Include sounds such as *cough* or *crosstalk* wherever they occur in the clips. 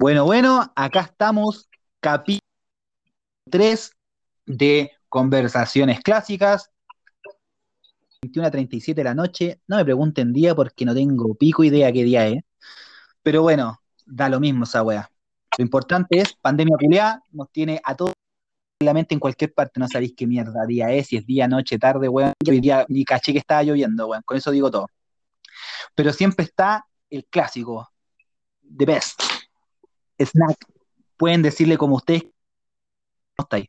Bueno, bueno, acá estamos, capítulo 3 de Conversaciones Clásicas. 21 a 37 de la noche. No me pregunten día porque no tengo pico idea qué día es. Pero bueno, da lo mismo esa wea. Lo importante es, pandemia culiada, nos tiene a todos la mente en cualquier parte. No sabéis qué mierda día es, si es día, noche, tarde, weón. Yo hoy día ni caché que estaba lloviendo, weón. Con eso digo todo. Pero siempre está el clásico, the best, snack. Pueden decirle como ustedes, ¿cómo estáis?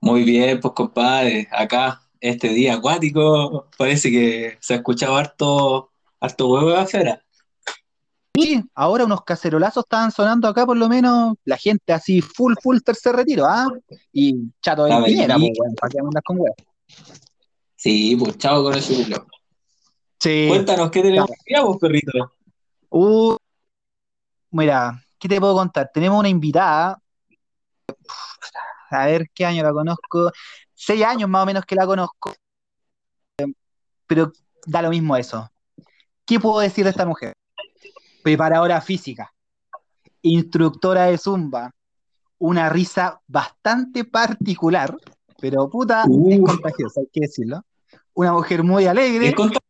Muy bien, pues compadre, acá este día acuático, parece que se ha escuchado harto, harto huevo de afuera. Y ahora unos cacerolazos estaban sonando acá, por lo menos, la gente así, full, full tercer retiro, ¿ah? Y chato de La Piñera, pues, weón, ¿para qué andas con weón? Sí, pues chao con ese culo. Sí. Cuéntanos, ¿qué tenemos que vos, perrito? Uh, mira, ¿qué te puedo contar? Tenemos una invitada, a ver qué año la conozco, seis años más o menos que la conozco, pero da lo mismo eso. ¿Qué puedo decir de esta mujer? Preparadora física, instructora de Zumba, una risa bastante particular, pero puta, es Uh. contagiosa, hay que decirlo. Una mujer muy alegre. ¿Es contagiosa?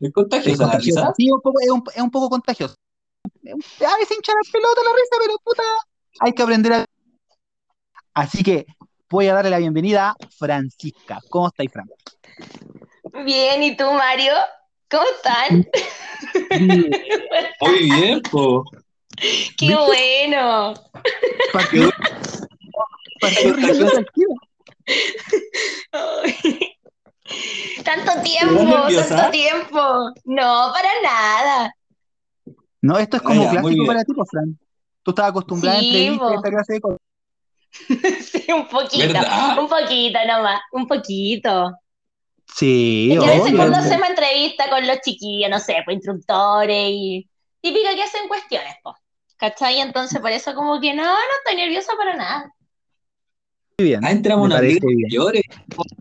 ¿Es Es contagiosa contagiosa. Sí, un poco- es, un, es un poco contagioso. A veces hincha la pelota la risa, pero puta, hay que aprender a. Así que voy a darle la bienvenida a Francisca. ¿Cómo estáis, Fran? Bien, ¿y tú, Mario? ¿Cómo están? Muy bien, pues. *laughs* ¡Qué ¿Viste? bueno! Tranquila. Ay. Tanto tiempo, tanto tiempo. No, para nada. No, esto es como Ah, ya, clásico para ti, pues, Fran. Tú estabas acostumbrada a Sí, entrevistas y esta clase de cosas. *laughs* Sí, un poquito, ¿Verdad? un poquito nomás, un poquito. Sí, Es que en obvio. cuando hacemos entrevistas con los chiquillos, no sé, pues instructores y típica que hacen cuestiones, pues. ¿Cachai? Entonces, por eso como que no, no estoy nerviosa para nada. Muy bien. Ah, entramos bien. mayores,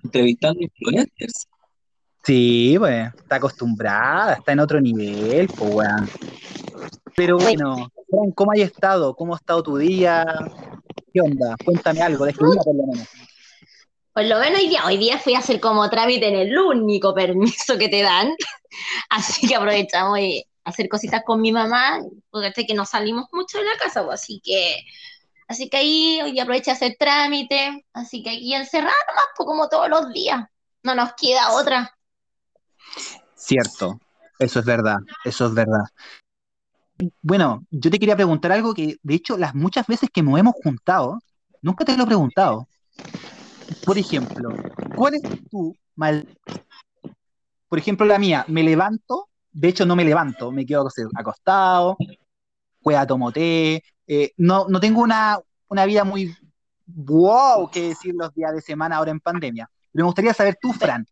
entrevistando influencers. Sí, pues, está acostumbrada, está en otro nivel, pues, weón. Pero bueno, ¿cómo has estado? ¿Cómo ha estado tu día? ¿Qué onda? Cuéntame algo, de por lo menos. Por lo menos hoy día, hoy día fui a hacer como trámite en el único permiso que te dan. *laughs* Así que aprovechamos de hacer cositas con mi mamá, porque sé que no salimos mucho de la casa, pues, así que, así que ahí hoy día aproveché a hacer trámite, así que aquí encerrada nomás, pues como todos los días. No nos queda otra. Cierto, eso es verdad, eso es verdad. Bueno, yo te quería preguntar algo que, de hecho, las muchas veces que nos hemos juntado, nunca te lo he preguntado. Por ejemplo, ¿cuál es tu mal? Por ejemplo, la mía, me levanto, de hecho no me levanto, me quedo acostado, juega tomo té, eh, no, no tengo una, una vida muy wow que decir los días de semana ahora en pandemia. Me gustaría saber tú, Fran.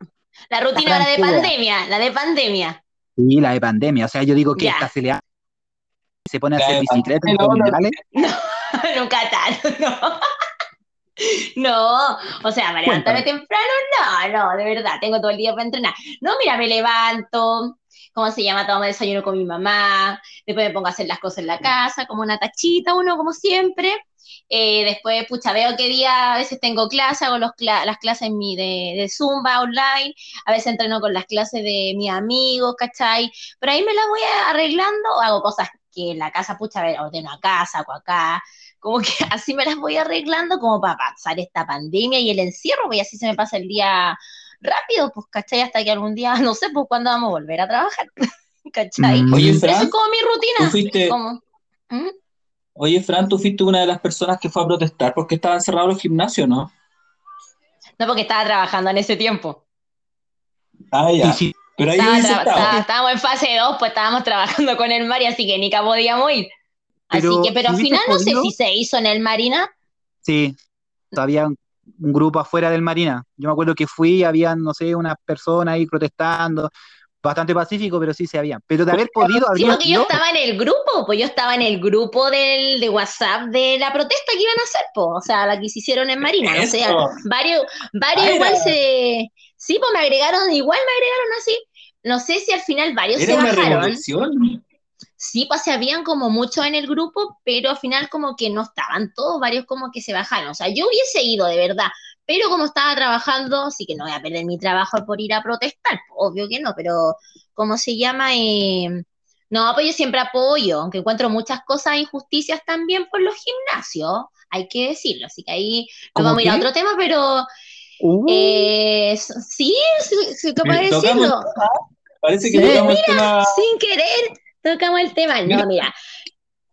La rutina, la de pandemia, la de pandemia. Sí, la de pandemia. O sea, yo digo que Ya. esta se le ha- se pone a hacer bicicleta en *laughs* no. Nunca tanto, no. *laughs* No, o sea, para levantarme temprano, no, no, de verdad, tengo todo el día para entrenar. No, mira, me levanto, ¿cómo se llama? Tomo desayuno con mi mamá, después me pongo a hacer las cosas en la casa, como una tachita, uno como siempre. Eh, después, pucha, veo qué día a veces tengo clase, hago las clases mi de, de Zumba online, a veces entreno con las clases de mis amigos, ¿cachai? Pero ahí me las voy arreglando, hago cosas que en la casa, pucha, a ordeno acá, saco acá, como que *laughs* así me las voy arreglando como para pasar esta pandemia y el encierro, y así se me pasa el día rápido, pues, ¿cachai? Hasta que algún día, *laughs* no sé, pues, cuándo vamos a volver a trabajar, *laughs* ¿cachai? Mm. Oye, Pero eso Fran, es como mi tú rutina. fuiste, Como, ¿Mm? oye, Fran, tú fuiste una de las personas que fue a protestar porque estaban cerrados los gimnasios, ¿no? No, porque estaba trabajando en ese tiempo. Ah, ya. Si- Pero ahí Estaba estaba- estábamos en fase 2, pues estábamos trabajando con el Mari, así que ni que podíamos ir. Así Pero, que, pero al final no sé si se hizo en el Marina. sí, había un, grupo afuera del Marina. Yo me acuerdo que fui y habían, no sé, unas personas ahí protestando. Bastante pacífico, pero sí se había. Pero de haber podido, Sí, habría porque yo estaba en el grupo, pues yo estaba en el grupo del, de WhatsApp de la protesta que iban a hacer, pues, o sea, la que se hicieron en Marina, sé, Eso. varios, varios igual se, sí, pues me agregaron, igual me agregaron así, no sé si al final varios se Era una bajaron, revolución. Sí, pues habían como muchos en el grupo, pero al final como que no estaban todos, varios como que se bajaron. O sea, yo hubiese ido de verdad, pero como estaba trabajando, sí que no voy a perder mi trabajo por ir a protestar, obvio que no, pero ¿cómo se llama? Eh, no, pues yo siempre apoyo, aunque encuentro muchas cosas, injusticias también por los gimnasios, hay que decirlo. Así que ahí nos vamos a ir a otro tema, pero Uh, eh, sí, sí, sí, ¿cómo Eh, decirlo? tocamos- Parece que Sí, tema. sin querer tocamos el tema. No, mira.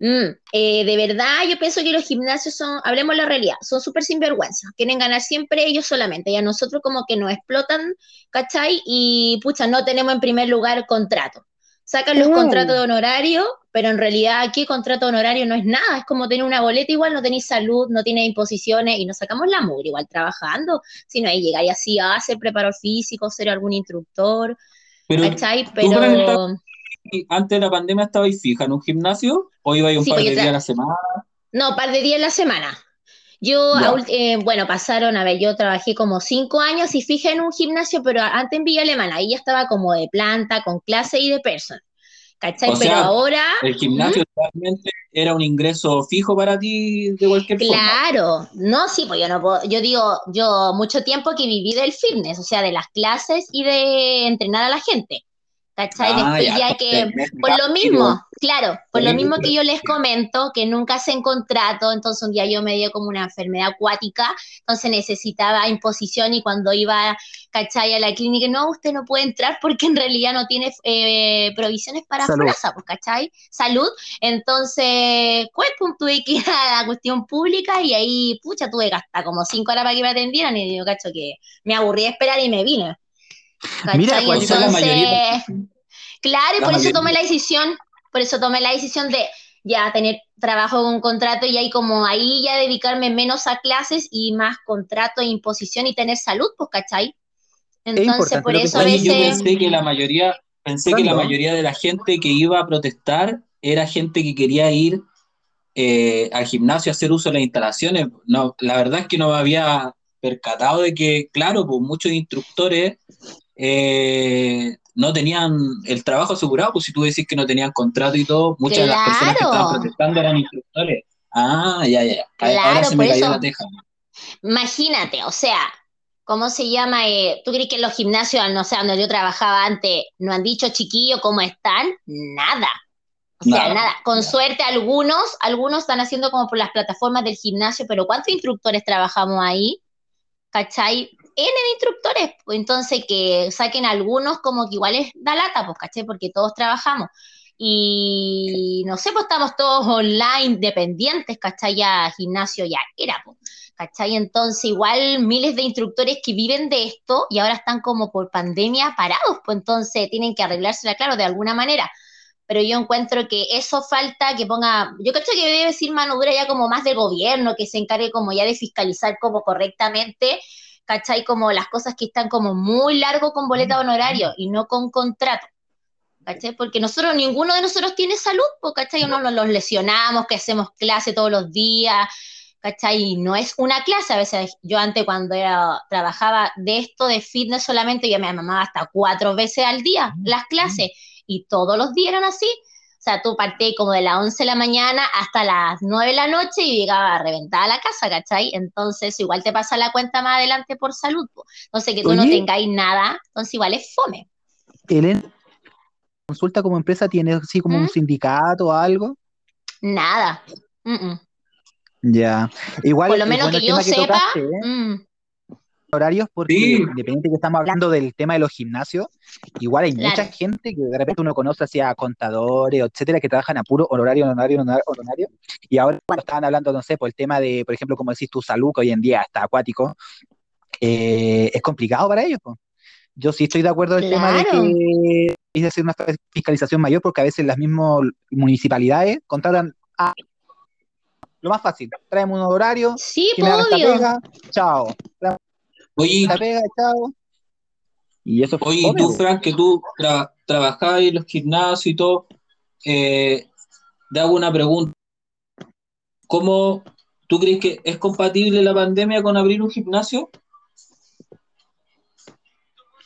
Mm, eh, de verdad, yo pienso que los gimnasios son, hablemos la realidad, son súper sinvergüenza. Quieren ganar siempre ellos solamente. Y a nosotros como que nos explotan, ¿cachai? Y pucha, no tenemos en primer lugar contrato. Sacan los Mm. contratos de honorario, pero en realidad aquí contrato de honorario no es nada. Es como tener una boleta igual, no tenéis salud, no tienes imposiciones y nos sacamos la mugre igual trabajando. Si no, ahí llegar y así a ser preparador físico, ser algún instructor, Pero ¿cachai? Pero... ¿y antes de la pandemia estabais fija en un gimnasio o ibais un Sí, par de días a la semana? No, par de días en la semana. Yo, a ult- eh, bueno, pasaron, a ver, yo trabajé como cinco años y fija en un gimnasio, pero antes en Villa Alemana, ahí ya estaba como de planta, con clase y de person. ¿Cachai? O pero sea, ahora, El gimnasio realmente era un ingreso fijo para ti de cualquier forma. claro, no, sí, pues yo no puedo, yo digo, yo mucho tiempo que viví del fitness, o sea, de las clases y de entrenar a la gente. ¿Cachai? Ah, ya, que, por lo mismo, claro, por lo mismo que yo les comento, que nunca hacen contrato, entonces un día yo me dio como una enfermedad acuática, entonces necesitaba imposición y cuando iba, ¿cachai? A la clínica, no, usted no puede entrar porque en realidad no tiene eh, provisiones para. FONASA, pues, ¿cachai? Salud. Entonces, pues, tuve que ir a la cuestión pública y ahí, pucha, tuve que hasta como cinco horas para que me atendieran y yo, cacho, que me aburrí de esperar y me vine. Mira, ¿Cachai? pues, esa es la Entonces, mayoría. Claro, y La por eso tomé la decisión, por eso tomé la decisión de ya tener trabajo con un contrato y ahí como ahí ya dedicarme menos a clases y más contrato e imposición y tener salud, pues, ¿cachai? Entonces, por eso a Oye, yo veces, pensé que la mayoría, pensé que la mayoría de la gente que iba a protestar era gente que quería ir eh, al gimnasio a hacer uso de las instalaciones. No, la verdad es que no me había percatado de que, claro, pues muchos instructores eh, no tenían el trabajo asegurado, pues si tú decís que no tenían contrato y todo, muchas de las personas que Claro. estaban protestando eran instructores. Ah, ya, ya, ya. Ahora Claro, se me cayó eso- la teja. imagínate, o sea, ¿cómo se llama? Eh, ¿Tú crees que en los gimnasios, no sé, donde yo trabajaba antes, no han dicho chiquillos cómo están? Nada. O sea, Nada, nada. Con suerte algunos, algunos están haciendo como por las plataformas del gimnasio, pero ¿cuántos instructores trabajamos ahí? ¿Cachai? N de instructores. Entonces que saquen algunos como que igual es da lata, pues, ¿cachai? Porque todos trabajamos. Y no sé, pues estamos todos online, dependientes, ¿cachai? Ya gimnasio ya era, pues. ¿Cachai? Entonces, igual miles de instructores que viven de esto y ahora están como por pandemia parados, pues entonces tienen que arreglársela, claro, de alguna manera. Pero yo encuentro que eso falta que ponga, yo creo que debe decir mano dura ya como más del gobierno, que se encargue como ya de fiscalizar como correctamente, ¿cachai? Como las cosas que están como muy largo con boleta de honorario y no con contrato. ¿Cachai? Porque nosotros, ninguno de nosotros tiene salud, ¿cachai? No nos los lesionamos, que hacemos clase todos los días, ¿cachai? Y no es una clase, a veces yo antes cuando era, trabajaba de esto, de fitness solamente, yo me mamaba hasta cuatro veces al día las clases, y todos los días eran así. O sea, tú partías como de las 11 de la mañana hasta las 9 de la noche y llegaba a reventar a la casa, ¿cachai? Entonces, igual te pasa la cuenta más adelante por salud. po. Entonces, que tú no tengáis nada, entonces igual es fome. Elena, consulta como empresa tiene así como un ¿Mm? sindicato o algo. Nada. Mm, mm. Ya. Igual Por lo menos bueno que yo que sepa, tocaste, ¿eh? Horarios, porque Sí. independiente que estamos hablando del tema de los gimnasios, igual hay Claro. mucha gente que de repente uno conoce hacia contadores, etcétera, que trabajan a puro honorario, honorario, honorario. Y ahora cuando estaban hablando, no sé, por el tema de, por ejemplo, como decís tu salud, que hoy en día está acuático, eh, es complicado para ellos. Yo sí estoy de acuerdo en el tema de Claro. que hay que hacer una fiscalización mayor, porque a veces las mismas municipalidades contratan a lo más fácil, traemos un horario, sí, que me obvio. pega, chao. Oye, La pega, chao. Y eso fue Oye, fome, tú. Frank, que tú tra- trabajabas en los gimnasios y todo, eh, te hago una pregunta. ¿Cómo tú crees que es compatible la pandemia con abrir un gimnasio?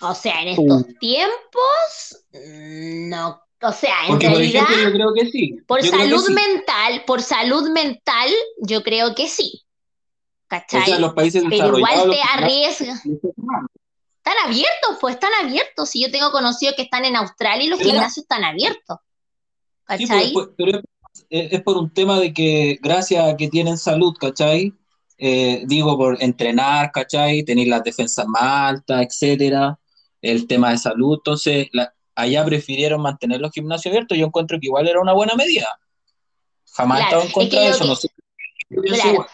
O sea, en Uh. estos tiempos, mm, no O sea, en Porque, por realidad, ejemplo, yo creo que sí. por Yo creo que salud sí. mental, por salud mental, yo creo que sí. O ¿Cachai? sea, los países Pero igual te arriesgas. Están abiertos, pues están abiertos. Si yo tengo conocidos que están en Australia y los Pero- gimnasios están abiertos. ¿Cachai? pues, pues, pero es, es por un tema de que gracias a que tienen salud, ¿cachai? Eh, digo, por entrenar, ¿cachai? Tener las defensas más altas, etcétera, el tema de salud, entonces la- allá prefirieron mantener los gimnasios abiertos, yo encuentro que igual era una buena medida. Jamás he Claro, estado en contra es que de eso, que- no sé. Claro.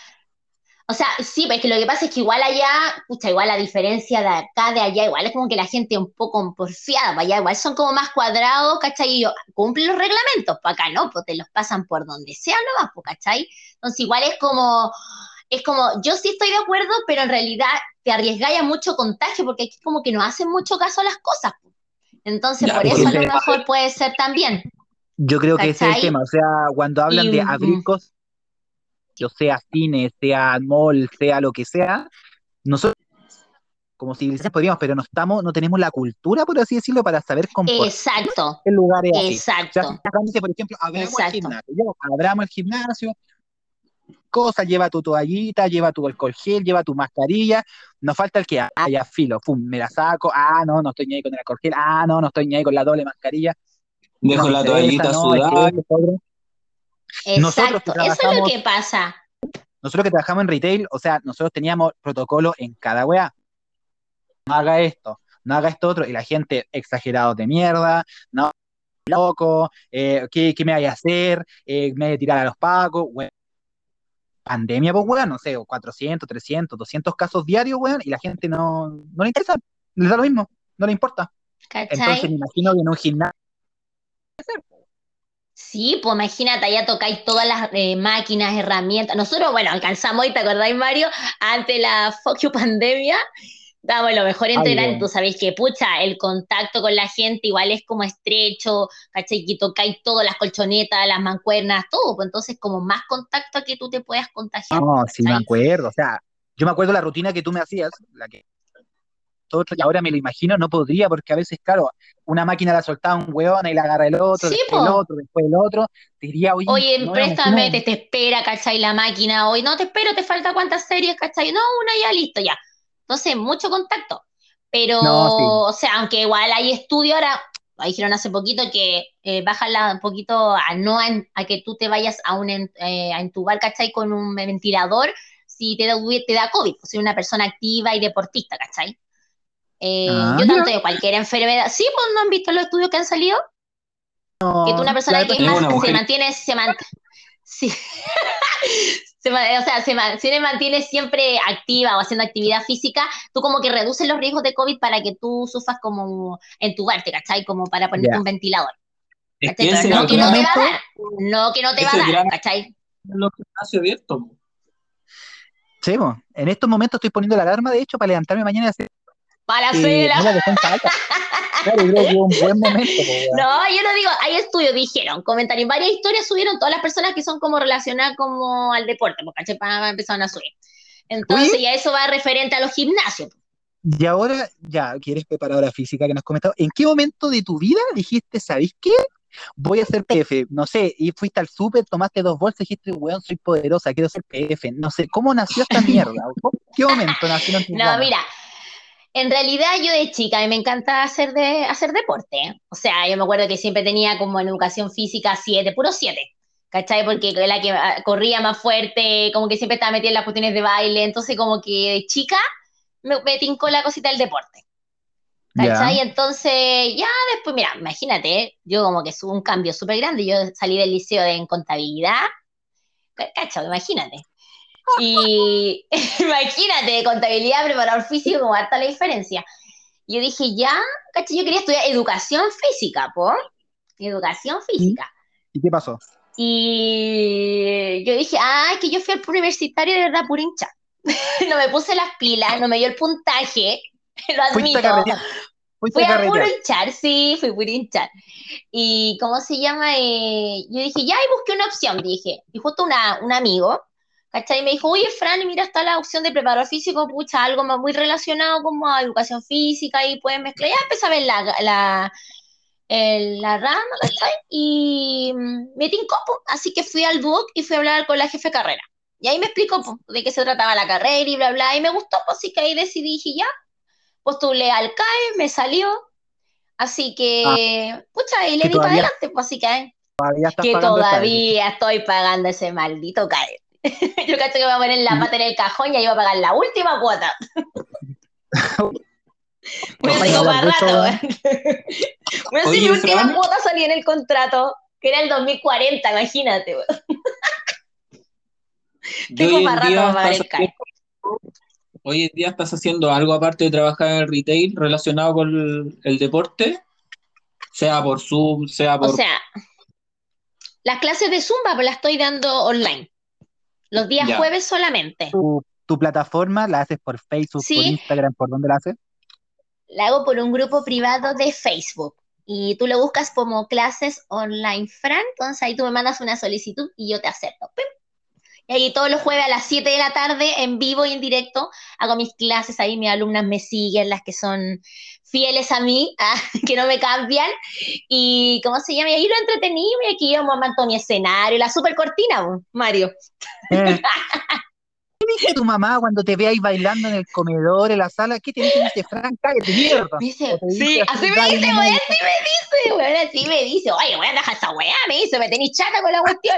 O sea, sí, pero es que lo que pasa es que igual allá, pucha, igual la diferencia de acá, de allá, igual es como que la gente un poco porfiada, para allá igual son como más cuadrados, ¿cachai? Y yo, cumplen los reglamentos, para acá no, pues te los pasan por donde sea nomás, pues, ¿cachai? Entonces igual es como, es como, yo sí estoy de acuerdo, pero en realidad te arriesgáis a mucho contagio, porque aquí como que no hacen mucho caso a las cosas. pues. Entonces, Ya, por pues, eso a lo mejor puede ser también. Yo creo que ese es el tema. O sea, cuando hablan Y, de mm, abrir cosas, sea cine, sea mall, sea lo que sea, nosotros como civilización podríamos, pero no estamos, no tenemos la cultura, por así decirlo, para saber comportarnos Exacto, en lugares así. O sea, exacto. dice, por ejemplo, abramos el gimnasio, ya, abramos el gimnasio, cosa, lleva tu toallita, lleva tu alcohol gel, lleva tu mascarilla, nos falta el que, ah, ya filo, pum, me la saco, ah, no, no estoy ni ahí con el alcohol gel, ah, no, no estoy ni ahí con la doble mascarilla, Dejo no la toallita no, sudada. esto, esto, otro. Nosotros Exacto, que eso es lo que pasa. Nosotros que trabajamos en retail, o sea, nosotros teníamos protocolo en cada weá. No haga esto, no haga esto otro, y la gente exagerados de mierda, no, loco, eh, ¿qué, qué me vaya a hacer? Eh, me voy a tirar a los pacos, weón. Pandemia, pues, weón, no sé, 400, 300, 200 casos diarios, weón, y la gente no, no le interesa, les da lo mismo, no le importa. Entonces ¿Cachai? me imagino que en un gimnasio, Sí, pues imagínate, allá tocáis todas las eh, máquinas, herramientas. Nosotros, bueno, alcanzamos, y te acordáis, Mario, ante la fuck you pandemia, damos lo mejor entrenar. Tú sabéis que, pucha, el contacto con la gente igual es como estrecho, ¿cachai? Que tocáis todas las colchonetas, las mancuernas, todo. Pues entonces, como más contacto a que tú te puedas contagiar. No, sí me ¿cachai? acuerdo, o sea, yo me acuerdo la rutina que tú me hacías, la que todo, y ahora me lo imagino, no podría, porque a veces, claro, una máquina la soltaba un hueón y la agarra el otro, Sí, después el otro, después el otro, te diría, oye, Oye, no, préstame, te, te espera, ¿cachai? La máquina, hoy no te espero, te falta cuántas series, ¿cachai? No, una ya, listo, ya. Entonces, mucho contacto. Pero, No, sí. o sea, aunque igual hay estudio ahora, dijeron hace poquito que eh, bajarla un poquito a no a, a que tú te vayas a un en- eh, a entubar, ¿cachai? Con un ventilador si te da, te da COVID, si eres una persona activa y deportista, ¿cachai? Eh, Ah, yo tanto de cualquier enfermedad. Sí, pues no han visto los estudios que han salido. que tú una persona que es más, se mantiene, se man- sí. *laughs* Se ma- o sea, se, man- se mantiene siempre activa o haciendo actividad física, tú como que reduces los riesgos de COVID para que tú sufras como entubarte, ¿cachai? Como para ponerte un ventilador. Que Pero no que no te va a dar, no que no te va a dar, gran- ¿cachai? los gimnasios abiertos. po. Sí, en estos momentos estoy poniendo la alarma, de hecho, para levantarme mañana y hacer Para que hacer la- no la defensa alta. Claro, yo creo que es un buen momento, weón. No, yo no digo, hay estudios, dijeron, comentarios, varias historias subieron todas las personas que son como relacionadas como al deporte, porque empezaron a subir. Entonces, ya eso va referente a los gimnasios. Y ahora, ya, que eres preparadora física que nos has comentado, ¿en qué momento de tu vida dijiste, ¿sabéis qué? Voy a ser PF, no sé, y fuiste al súper, tomaste dos bolsas y dijiste, weón, soy poderosa, quiero ser PF, no sé, ¿cómo nació esta *laughs* mierda? ¿En qué momento nació No, mira, en realidad yo de chica a mí me encanta hacer, de, hacer deporte. O sea, yo me acuerdo que siempre tenía como en educación física siete, puro siete. ¿Cachai? Porque la que ah, corría más fuerte, como que siempre estaba metida en las cuestiones de baile. Entonces, como que de chica me, me tincó la cosita del deporte. ¿Cachai? Ya. Entonces, ya después, mira, imagínate, yo como que hubo un cambio súper grande. Yo salí del liceo de en contabilidad. ¿Cachai? Imagínate. Y *laughs* imagínate, contabilidad, preparador físico, como harta la diferencia. Yo dije, ya, ¿cachai? Yo quería estudiar educación física, ¿po? Educación física. ¿Y qué pasó? Y yo dije, ah, es que yo fui al universitario de verdad pura hincha. *laughs* no me puse las pilas, no me dio el puntaje, *laughs* lo admito. Fui a puro hinchar, sí, fui puro hinchar. Y, ¿cómo se llama? Eh, yo dije, ya, y busqué una opción, dije. Y justo una, un amigo, ¿cachai? Me dijo, oye, Fran, mira, está la opción de preparador físico, pucha, algo más muy relacionado como a educación física y puedes mezclar. Ya empecé a ver la, la, la rama, ¿cachai? Y me tincó, así que fui al DUOC y fui a hablar con la jefe de carrera. Y ahí me explicó po, de qué se trataba la carrera y bla, bla, y me gustó, pues así que ahí decidí, dije, ya, postulé al CAE, me salió, así que, pucha, y le di para adelante, pues así que, Todavía que todavía estoy pagando ese maldito CAE. *laughs* Yo cacho que voy a poner la pata en el cajón y ahí voy a pagar la última cuota. A Ojalá hacer para rato, hacer Oye, mi última cuota salí en el contrato, que era el 2040, imagínate, *laughs* Tengo para rato para el. Hoy en día estás haciendo algo aparte de trabajar en el retail relacionado con el, el deporte, sea por Zoom, sea O por... sea, las clases de Zumba pues las estoy dando online. Los días Ya. jueves solamente. tu, tu plataforma la haces por Facebook, Sí. por Instagram, ¿por dónde la haces? La hago por un grupo privado de Facebook. Y tú lo buscas como clases online Fran, entonces ahí tú me mandas una solicitud y yo te acepto. ¡Pim! Y ahí todos los jueves a las 7 de la tarde, en vivo y en directo, hago mis clases, ahí mis alumnas me siguen, las que son fieles a mí, *laughs* ah, que no me cambian. Y, ¿cómo se llama? Y ahí lo entretení, y aquí yo monto mi escenario, la super cortina, Mario. Eh, *laughs* ¿Qué dice tu mamá cuando te ve ahí bailando en el comedor, en la sala? ¿Qué te dice? Dice, Fran, cállate, *laughs* mierda. Dice, te sí, así, me dice, weón, así me dice, weón, así me dice, oye, weón, deja esa weá, me dice, me tenés chata con la cuestión.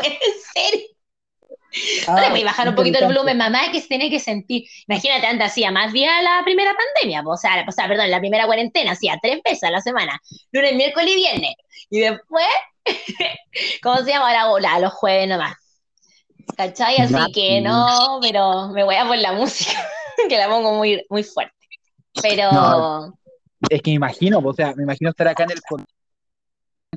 *laughs* Puede ser. No le Ah, voy a bajar un poquito el volumen, mamá, que se tiene que sentir. Imagínate, antes hacía más días la primera pandemia, o sea, o sea, perdón, la primera cuarentena, hacía tres veces a la semana, lunes, miércoles y viernes. Y después, *laughs* ¿cómo se llama? Ahora hola, los jueves nomás. ¿Cachai? Así que no, pero me voy a por la música, *laughs* que la pongo muy, muy fuerte. Pero. No. Es que me imagino, o sea, me imagino estar acá en el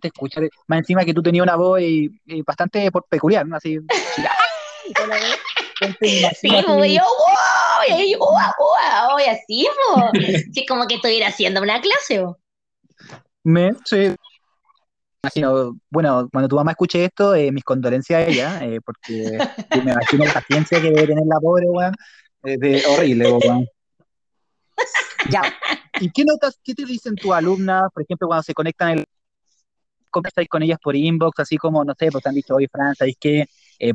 escuchar, más encima que tú tenías una voz y, y bastante por- peculiar, ¿no? Así, *laughs* Sí, así, yo, wow, y ahí, guau, guau, y así. *laughs* Sí, como que estuviera haciendo una clase, me, sí. Imagino, bueno, cuando tu mamá escuche esto, eh, mis condolencias a ella, eh, porque me imagino la paciencia que debe tener la pobre, weón, es de- horrible, weón. *laughs* Ya. ¿Y qué notas, qué te dicen tus alumnas, por ejemplo, cuando se conectan el conversáis con ellas por inbox, así como, no sé, pues te han dicho, oye, Fran, ¿sabéis qué? Eh.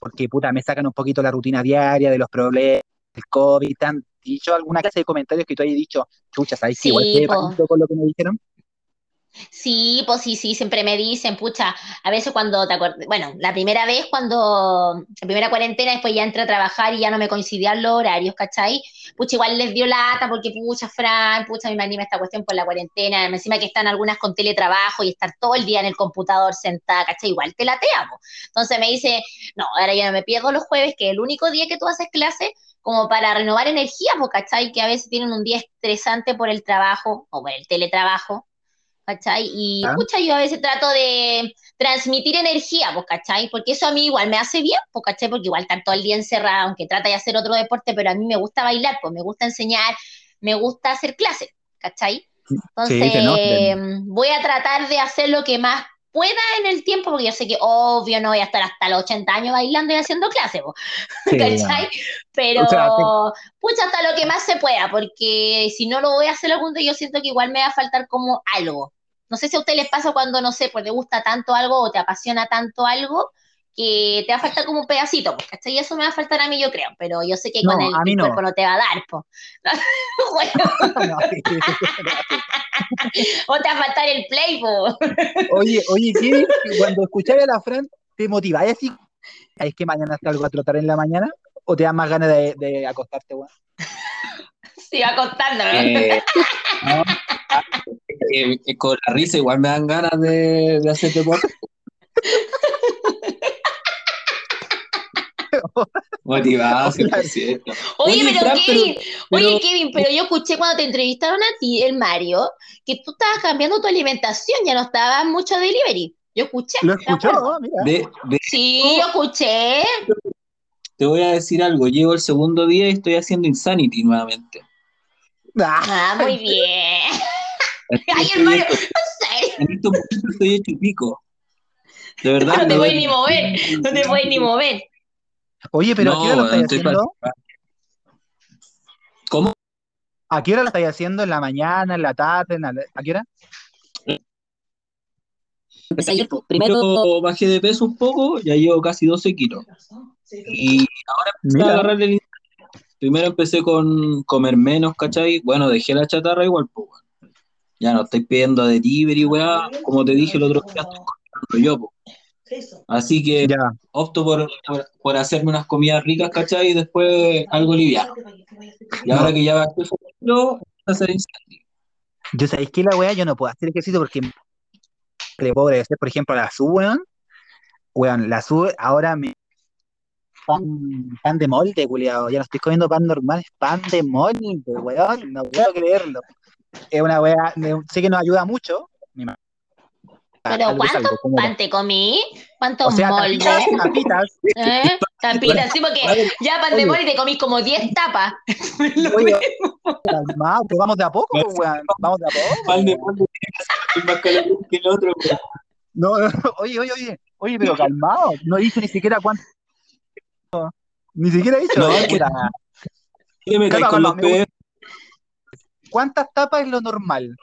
Porque, puta, me sacan un poquito la rutina diaria de los problemas, del COVID, ¿te han dicho alguna clase de comentarios que tú hayas dicho, chucha, ¿sabéis qué? Igual Sí, po. palito con lo que me dijeron? Sí, pues sí, sí, siempre me dicen, pucha, a veces cuando te acuerdas, bueno, la primera vez cuando, la primera cuarentena, después ya entré a trabajar y ya no me coincidían los horarios, ¿cachai? Pucha, igual les dio lata porque, pucha, Fran, pucha, me anima esta cuestión por la cuarentena, encima que están algunas con teletrabajo y estar todo el día en el computador sentada, ¿cachai? Igual te latea, po. Entonces me dice, no, ahora ya no me pierdo los jueves, que es el único día que tú haces clase, como para renovar energía, ¿cachai? Que a veces tienen un día estresante por el trabajo o por el teletrabajo. ¿Cachai? Y Ah. pucha, yo a veces trato de transmitir energía, pues, ¿cachai? Porque eso a mí igual me hace bien, pues, ¿cachai? Porque igual estar todo el día encerrada, aunque trata de hacer otro deporte, pero a mí me gusta bailar, pues me gusta enseñar, me gusta hacer clases, ¿cachai? Entonces, voy a tratar de hacer lo que más pueda en el tiempo, porque yo sé que obvio no voy a estar hasta los 80 años bailando y haciendo clases, pues, Sí, ¿cachai? Pero, O sea, pucha, hasta lo que más se pueda, porque si no lo voy a hacer algún día, yo siento que igual me va a faltar como algo. No sé si a ustedes les pasa cuando, no sé, pues te gusta tanto algo o te apasiona tanto algo, que te va a faltar como un pedacito, pues, ¿cachai? Y eso me va a faltar a mí, yo creo, pero yo sé que No, con el, a mí el no. cuerpo no te va a dar, pues. *laughs* Bueno, *laughs* o te va a faltar el play, pues. Oye, oye, Kevin, cuando escucháis a la Fran, ¿te motiváis así? ¿Es que mañana salgo a trotar en la mañana? ¿O te da más ganas de, de acostarte, weón? Se *laughs* va contándome. Eh, no, eh, eh, con la risa igual me dan ganas de, de hacer deporte. *laughs* Motivado, 100%. Oye, pero Fran, Kevin, pero- oye, Kevin, pero yo escuché cuando te entrevistaron a ti, el Mario, que tú estabas cambiando tu alimentación, ya no estabas mucho delivery. Yo escuché. ¿Lo? Mira. de- de- Sí, yo escuché. te voy a decir algo. Llego el segundo día y estoy haciendo Insanity nuevamente. Ah, Ah, muy *laughs* bien. Ay, Estoy hecho- en serio, en estos momentos estoy hecho pico. De verdad. no te duele. ni mover, no te puedes ni mover. Oye, pero ¿a ¿qué hora lo estáis haciendo? para- ¿Cómo? ¿A qué hora lo estáis haciendo? ¿En la mañana, en la tarde? En la- ¿A qué hora? Pues. Primero bajé de peso un poco, ya llevo casi 12 kilos. Y ahora empecé Mira. a agarrar el Primero empecé con comer menos, ¿cachai? Bueno, dejé la chatarra igual, pues, weón. Ya no estoy pidiendo delivery, weá. Como te dije el otro día, estoy cocinando yo, pues. Así que Ya. opto por, por, por hacerme unas comidas ricas, ¿cachai? Y después algo liviano. Y ahora que ya empiezo a hacer incendio. Yo sabéis que la weá, yo no puedo hacer ejercicio porque le puedo agradecer, por ejemplo, a la SU, weón. Weón, la SU ahora me pan, pan de molde, culiado. Ya no estoy comiendo pan normal, es pan de molde, weón. No puedo creerlo. Es una weá, me- sé que nos ayuda mucho. Mi ma- Pero ¿cuánto pan te comí? ¿Cuántos O sea, moldes? tapitas, *laughs* tapitas. ¿Eh? Tapitas, sí, porque ya pan de molde te comís como 10 tapas. *laughs* Lo Oye, calmado, pues vamos de a poco, weón. Vamos de a poco. Pan de molde más calórico que el otro, weón. No, no, *laughs* oye, oye, oye, oye, pero calmado. No dicho ni siquiera cuánto. Ni siquiera he dicho. No, eh. ¿Qué me caes Calma, con los me? ¿Cuántas tapas es lo normal?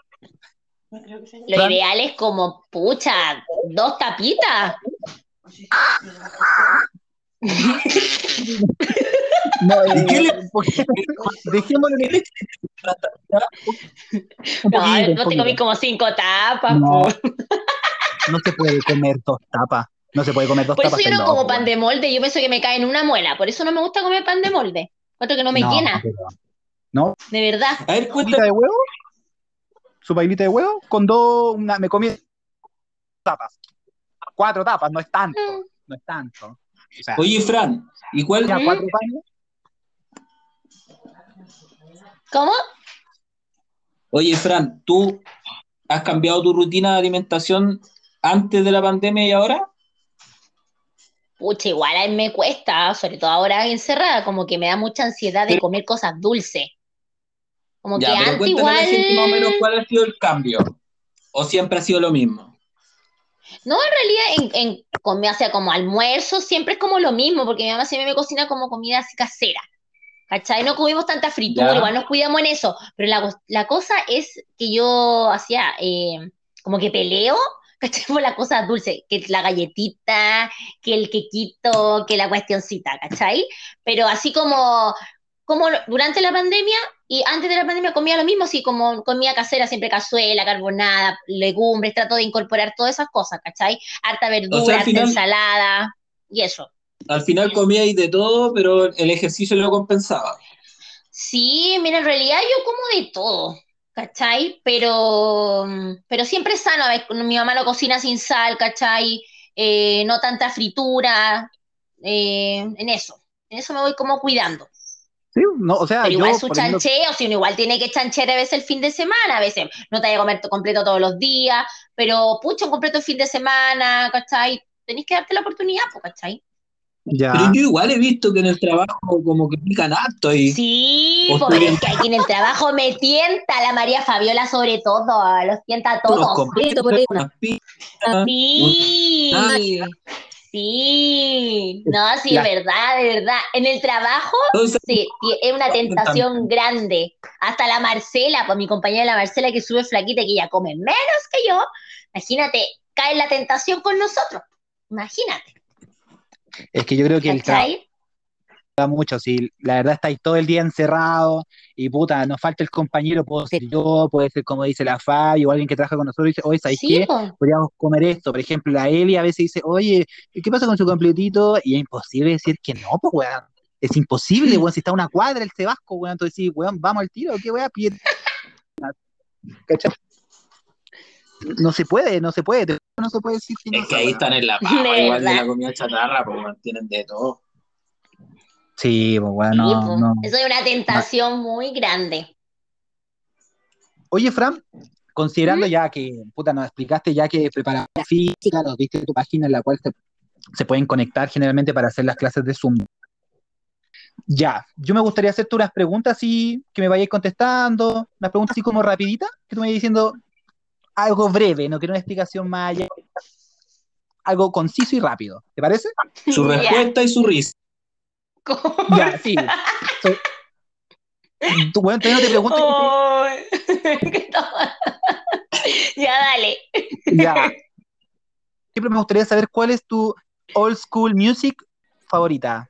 Lo ideal es como, pucha, dos tapitas. No, ¿Y qué le- *laughs* dejémoslo en *laughs* No, no te comí como cinco tapas. No. No se puede comer dos tapas. No se puede comer dos Por eso tapas. yo no como locos, pan de molde, yo pienso que me cae en una muela. Por eso no me gusta comer pan de molde. Otro que no me No, llena, pero- de verdad. A ver, ¿Pailita cuéntame. de huevo? ¿Su pailita de huevo? Con dos, una, me comí tapas. Cuatro tapas, no es tanto. Mm. No es tanto. O sea, Oye, Fran, ¿y cuál? ya ¿Mm? cuatro panes. ¿Cómo? Oye, Fran, ¿tú has cambiado tu rutina de alimentación antes de la pandemia y ahora? Pucha, igual a mí me cuesta, sobre todo ahora encerrada, como que me da mucha ansiedad de comer cosas dulces. Como Ya, que pero antes igual. gente más o menos cuál ha sido el cambio. ¿O siempre ha sido lo mismo? No, en realidad, en, en comer, o sea, como almuerzo, siempre es como lo mismo, porque mi mamá siempre me cocina como comida así casera. ¿Cachai? No comimos tanta fritura, Ya. igual nos cuidamos en eso. Pero la, la cosa es que yo hacía eh, como que peleo, *laughs* ¿cachai? Por las cosas dulces, que la galletita, que el quequito, que la cuestioncita, ¿cachai? Pero así como, como durante la pandemia y antes de la pandemia comía lo mismo, así como comía casera, siempre cazuela, carbonada, legumbres, trato de incorporar todas esas cosas, ¿cachai? Harta verdura, O sea, final- ensalada y eso. Al final comíais de todo, pero el ejercicio lo compensaba. Sí, mira, en realidad yo como de todo, ¿cachai? Pero, pero siempre es sano, a ver, mi mamá lo cocina sin sal, ¿cachai? Eh, no tanta fritura, eh, en eso, en eso me voy como cuidando. Sí, no, o sea, Pero yo, igual su ejemplo, chancheo, si uno igual tiene que chanchear a veces el fin de semana, a veces no te vaya a comer to- completo todos los días, pero pucha, un completo el fin de semana, ¿cachai? Tenés que darte la oportunidad, pues, ¿cachai? Ya. Pero yo igual he visto que en el trabajo como que pican harto y Sí, O estoy es que aquí en el trabajo me tienta la María Fabiola sobre todo, los tienta a todos. Sí, sí, no, sí, es verdad, de verdad. En el trabajo, Entonces, sí, es una tentación grande. Hasta la Marcela, pues mi compañera la Marcela que sube flaquita, que ella come menos que yo, imagínate, cae en la tentación con nosotros. Imagínate, Es que yo creo que el trabajo mucho. Si la verdad estáis todo el día encerrado y puta, nos falta el compañero, puedo ser yo, puede ser como dice la Fabi o alguien que trabaja con nosotros y dice, oye, ¿sabéis Sí, qué? Podríamos comer esto. Por ejemplo, la Eli a veces dice, oye, ¿qué pasa con su completito? Y es imposible decir que no, pues, weón. Es imposible, weón. Si está a una cuadra el Cebasco, weón. Entonces, sí, weón, vamos al tiro, ¿qué weón? *laughs* ¿Cachai? No se puede, no se puede. No se puede decir que no. es que ahí están en la *laughs* papa, De igual de la comida chatarra, pues bueno, tienen de todo. Sí, pues, weón, Sí, no, pues. no. Eso es una tentación muy grande. Oye, Fran, considerando ¿Mm? ya que, puta, nos explicaste ya que preparación física, nos diste tu página en la cual se, se pueden conectar generalmente para hacer las clases de Zoom. Ya, yo me gustaría hacerte unas preguntas así, que me vayáis contestando, unas preguntas así como rapiditas, que tú me vayas diciendo algo breve, no quiero una explicación más allá, algo conciso y rápido, ¿te parece? Su respuesta y su risa. Ya, sí. So- Tú, weón, todavía no te pregunto. Oh, *laughs* ya, dale. Ya. Siempre me gustaría saber cuál es tu old school music favorita.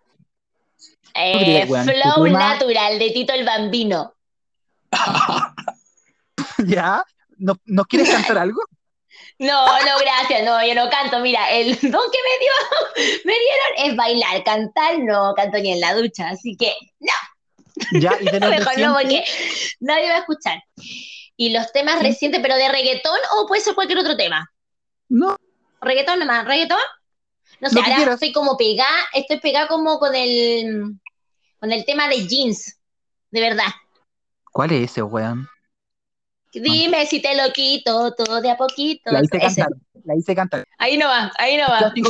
Eh? Flow Natural de Tito el Bambino. *laughs* ¿Ya? ¿No, ¿no quieres cantar algo? *laughs* No, no, gracias, no, yo no canto. Mira, el *laughs* don que me dio, me dieron es bailar, cantar, no canto ni en la ducha, así que Ya, y *laughs* de los mejor no, porque nadie va a escuchar. Y los temas recientes, pero de reggaetón o puede ser cualquier otro tema. No, ¿Reggaetón nomás? ¿Reggaetón? No sé, Lo ahora quieras. estoy como pegada, estoy pegada como con el con el tema de jeans, de verdad. ¿cuál es ese, weón? Dime si te lo quito todo de a poquito. La hice Ese. cantar, la hice cantar. Ahí no va, ahí no va. *laughs*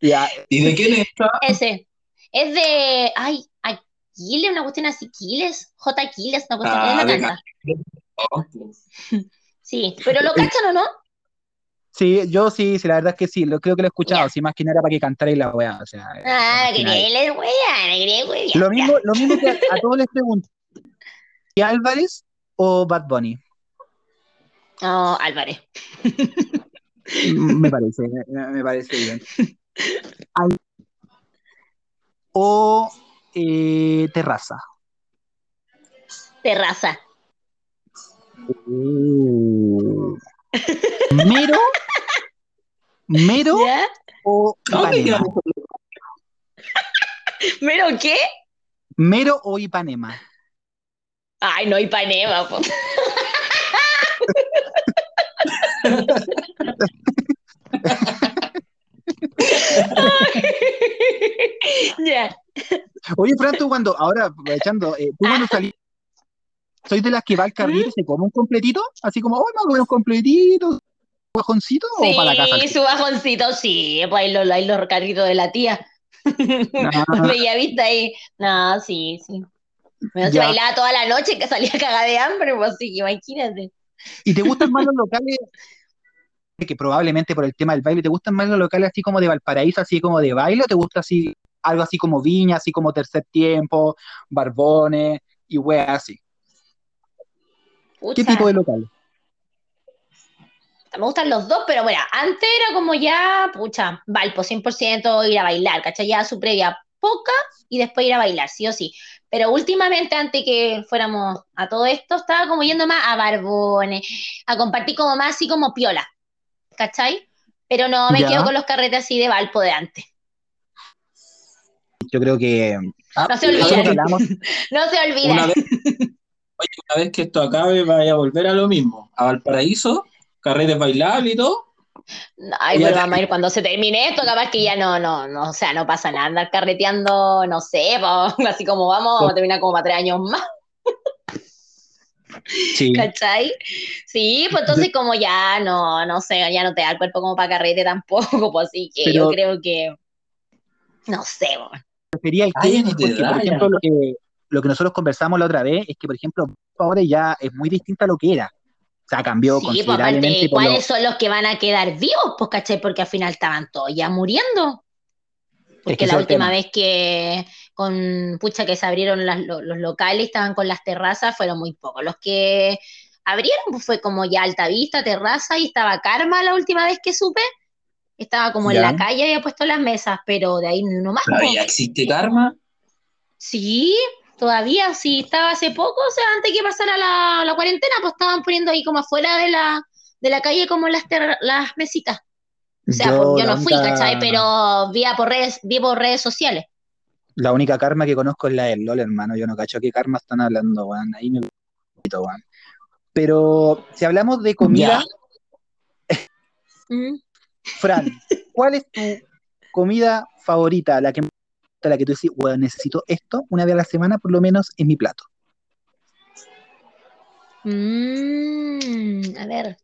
Ya, ¿Y de quién es esta? Ese. Es de. Ay, Aquiles, una cuestión así, Aquiles. J. Aquiles, una cuestión. Ah, la canta. Sí, pero lo cachan o no? sí, yo sí, sí, la verdad es que sí, lo creo que lo he escuchado, Ya. sí, más que nada para que cantara y la weá, o sea, Ah, que quería wea. Lo mismo, lo mismo que a, a todos les pregunto, ¿y Álvarez o Bad Bunny? No, Álvarez. Mm, Me parece, me, parece bien. *laughs* Al- O eh, Terraza. Terraza. Uh. Mero, Mero *laughs* ¿Ya? o ¿Dónde Ipanema. ¿Pero qué? Mero o Ipanema. Ay, no, Ipanema, po. Ya. Oye, Fran, tú cuando, ahora aprovechando, eh, tú cuando salís, ¿soy de las que va al carril y se come un completito? Así como, oh, me voy a comer un completito, bajoncito o para la casa. Sí, su bajoncito, sí, pues ahí los, ahí los carritos de la tía. Ah. *laughs* Bella vista ahí. No, sí, sí. Me Ya. bailaba toda la noche que salía *laughs* cagada de hambre, pues sí, imagínate. ¿Y te gustan más los *laughs* locales? Que probablemente por el tema del baile, ¿te gustan más los locales así como de Valparaíso, así como de baile, o te gusta así algo así como Viña, así como Tercer Tiempo, Barbones y weas así? ¿Qué tipo de local? Me gustan los dos, pero bueno, antes era como ya, pucha, Valpo, 100% ir a bailar, ¿cachai? Ya su previa poca y después ir a bailar, sí o sí. Pero últimamente, antes que fuéramos a todo esto, estaba como yendo más a Barbones, a compartir como más así como piola, ¿cachai? Pero no, me Ya. quedo con los carretes así de Valpo de antes. Yo creo que Ah, No se olviden. *laughs* No se olviden. Una vez, oye, una vez que esto acabe, vaya a volver a lo mismo. A Valparaíso, carretes bailables y todo. Ay, te- vamos a ir cuando se termine esto, capaz que ya no, no, no, o sea, no pasa nada, andar carreteando, no sé, po, *laughs* así como vamos, vamos a terminar como para tres años más, sí. *laughs* ¿cachai? Sí, pues entonces como ya no, no sé, ya no te da el cuerpo como para carrete tampoco, *laughs* pues así que yo creo que, no sé, po. prefería el Ay, porque, por ejemplo, lo que, lo que nosotros conversamos la otra vez es que, por ejemplo, ahora ya es muy distinta a lo que era. O sea, cambió Sí, pues considerablemente. aparte, por lo- ¿cuáles son los que van a quedar vivos? Pues, ¿cachai? Porque al final estaban todos ya muriendo. Porque que la es el última tema. vez que con pucha que se abrieron las- lo- los locales, estaban con las terrazas, fueron muy pocos. Los que abrieron pues, fue como ya Altavista, terraza, y estaba Karma la última vez que supe. Estaba como en la calle y había puesto las mesas, pero de ahí uno más. ¿Todavía existe Karma? Sí, todavía, sí, estaba hace poco, o sea, antes que pasara la, la cuarentena, pues estaban poniendo ahí como afuera de la, de la calle como las, ter- las mesitas. O sea, Yo pues, no fui, ¿cachai? Pero vi por redes, vi por redes sociales. La única karma que conozco es la del LOL, hermano. Yo no cacho qué karma están hablando, weón. Ahí me weón. Pero si hablamos de comida, *laughs* Mm. Fran, ¿cuál es tu comida favorita? La que, la que tú dices, weón, necesito esto una vez a la semana, por lo menos en mi plato. Mm, a ver,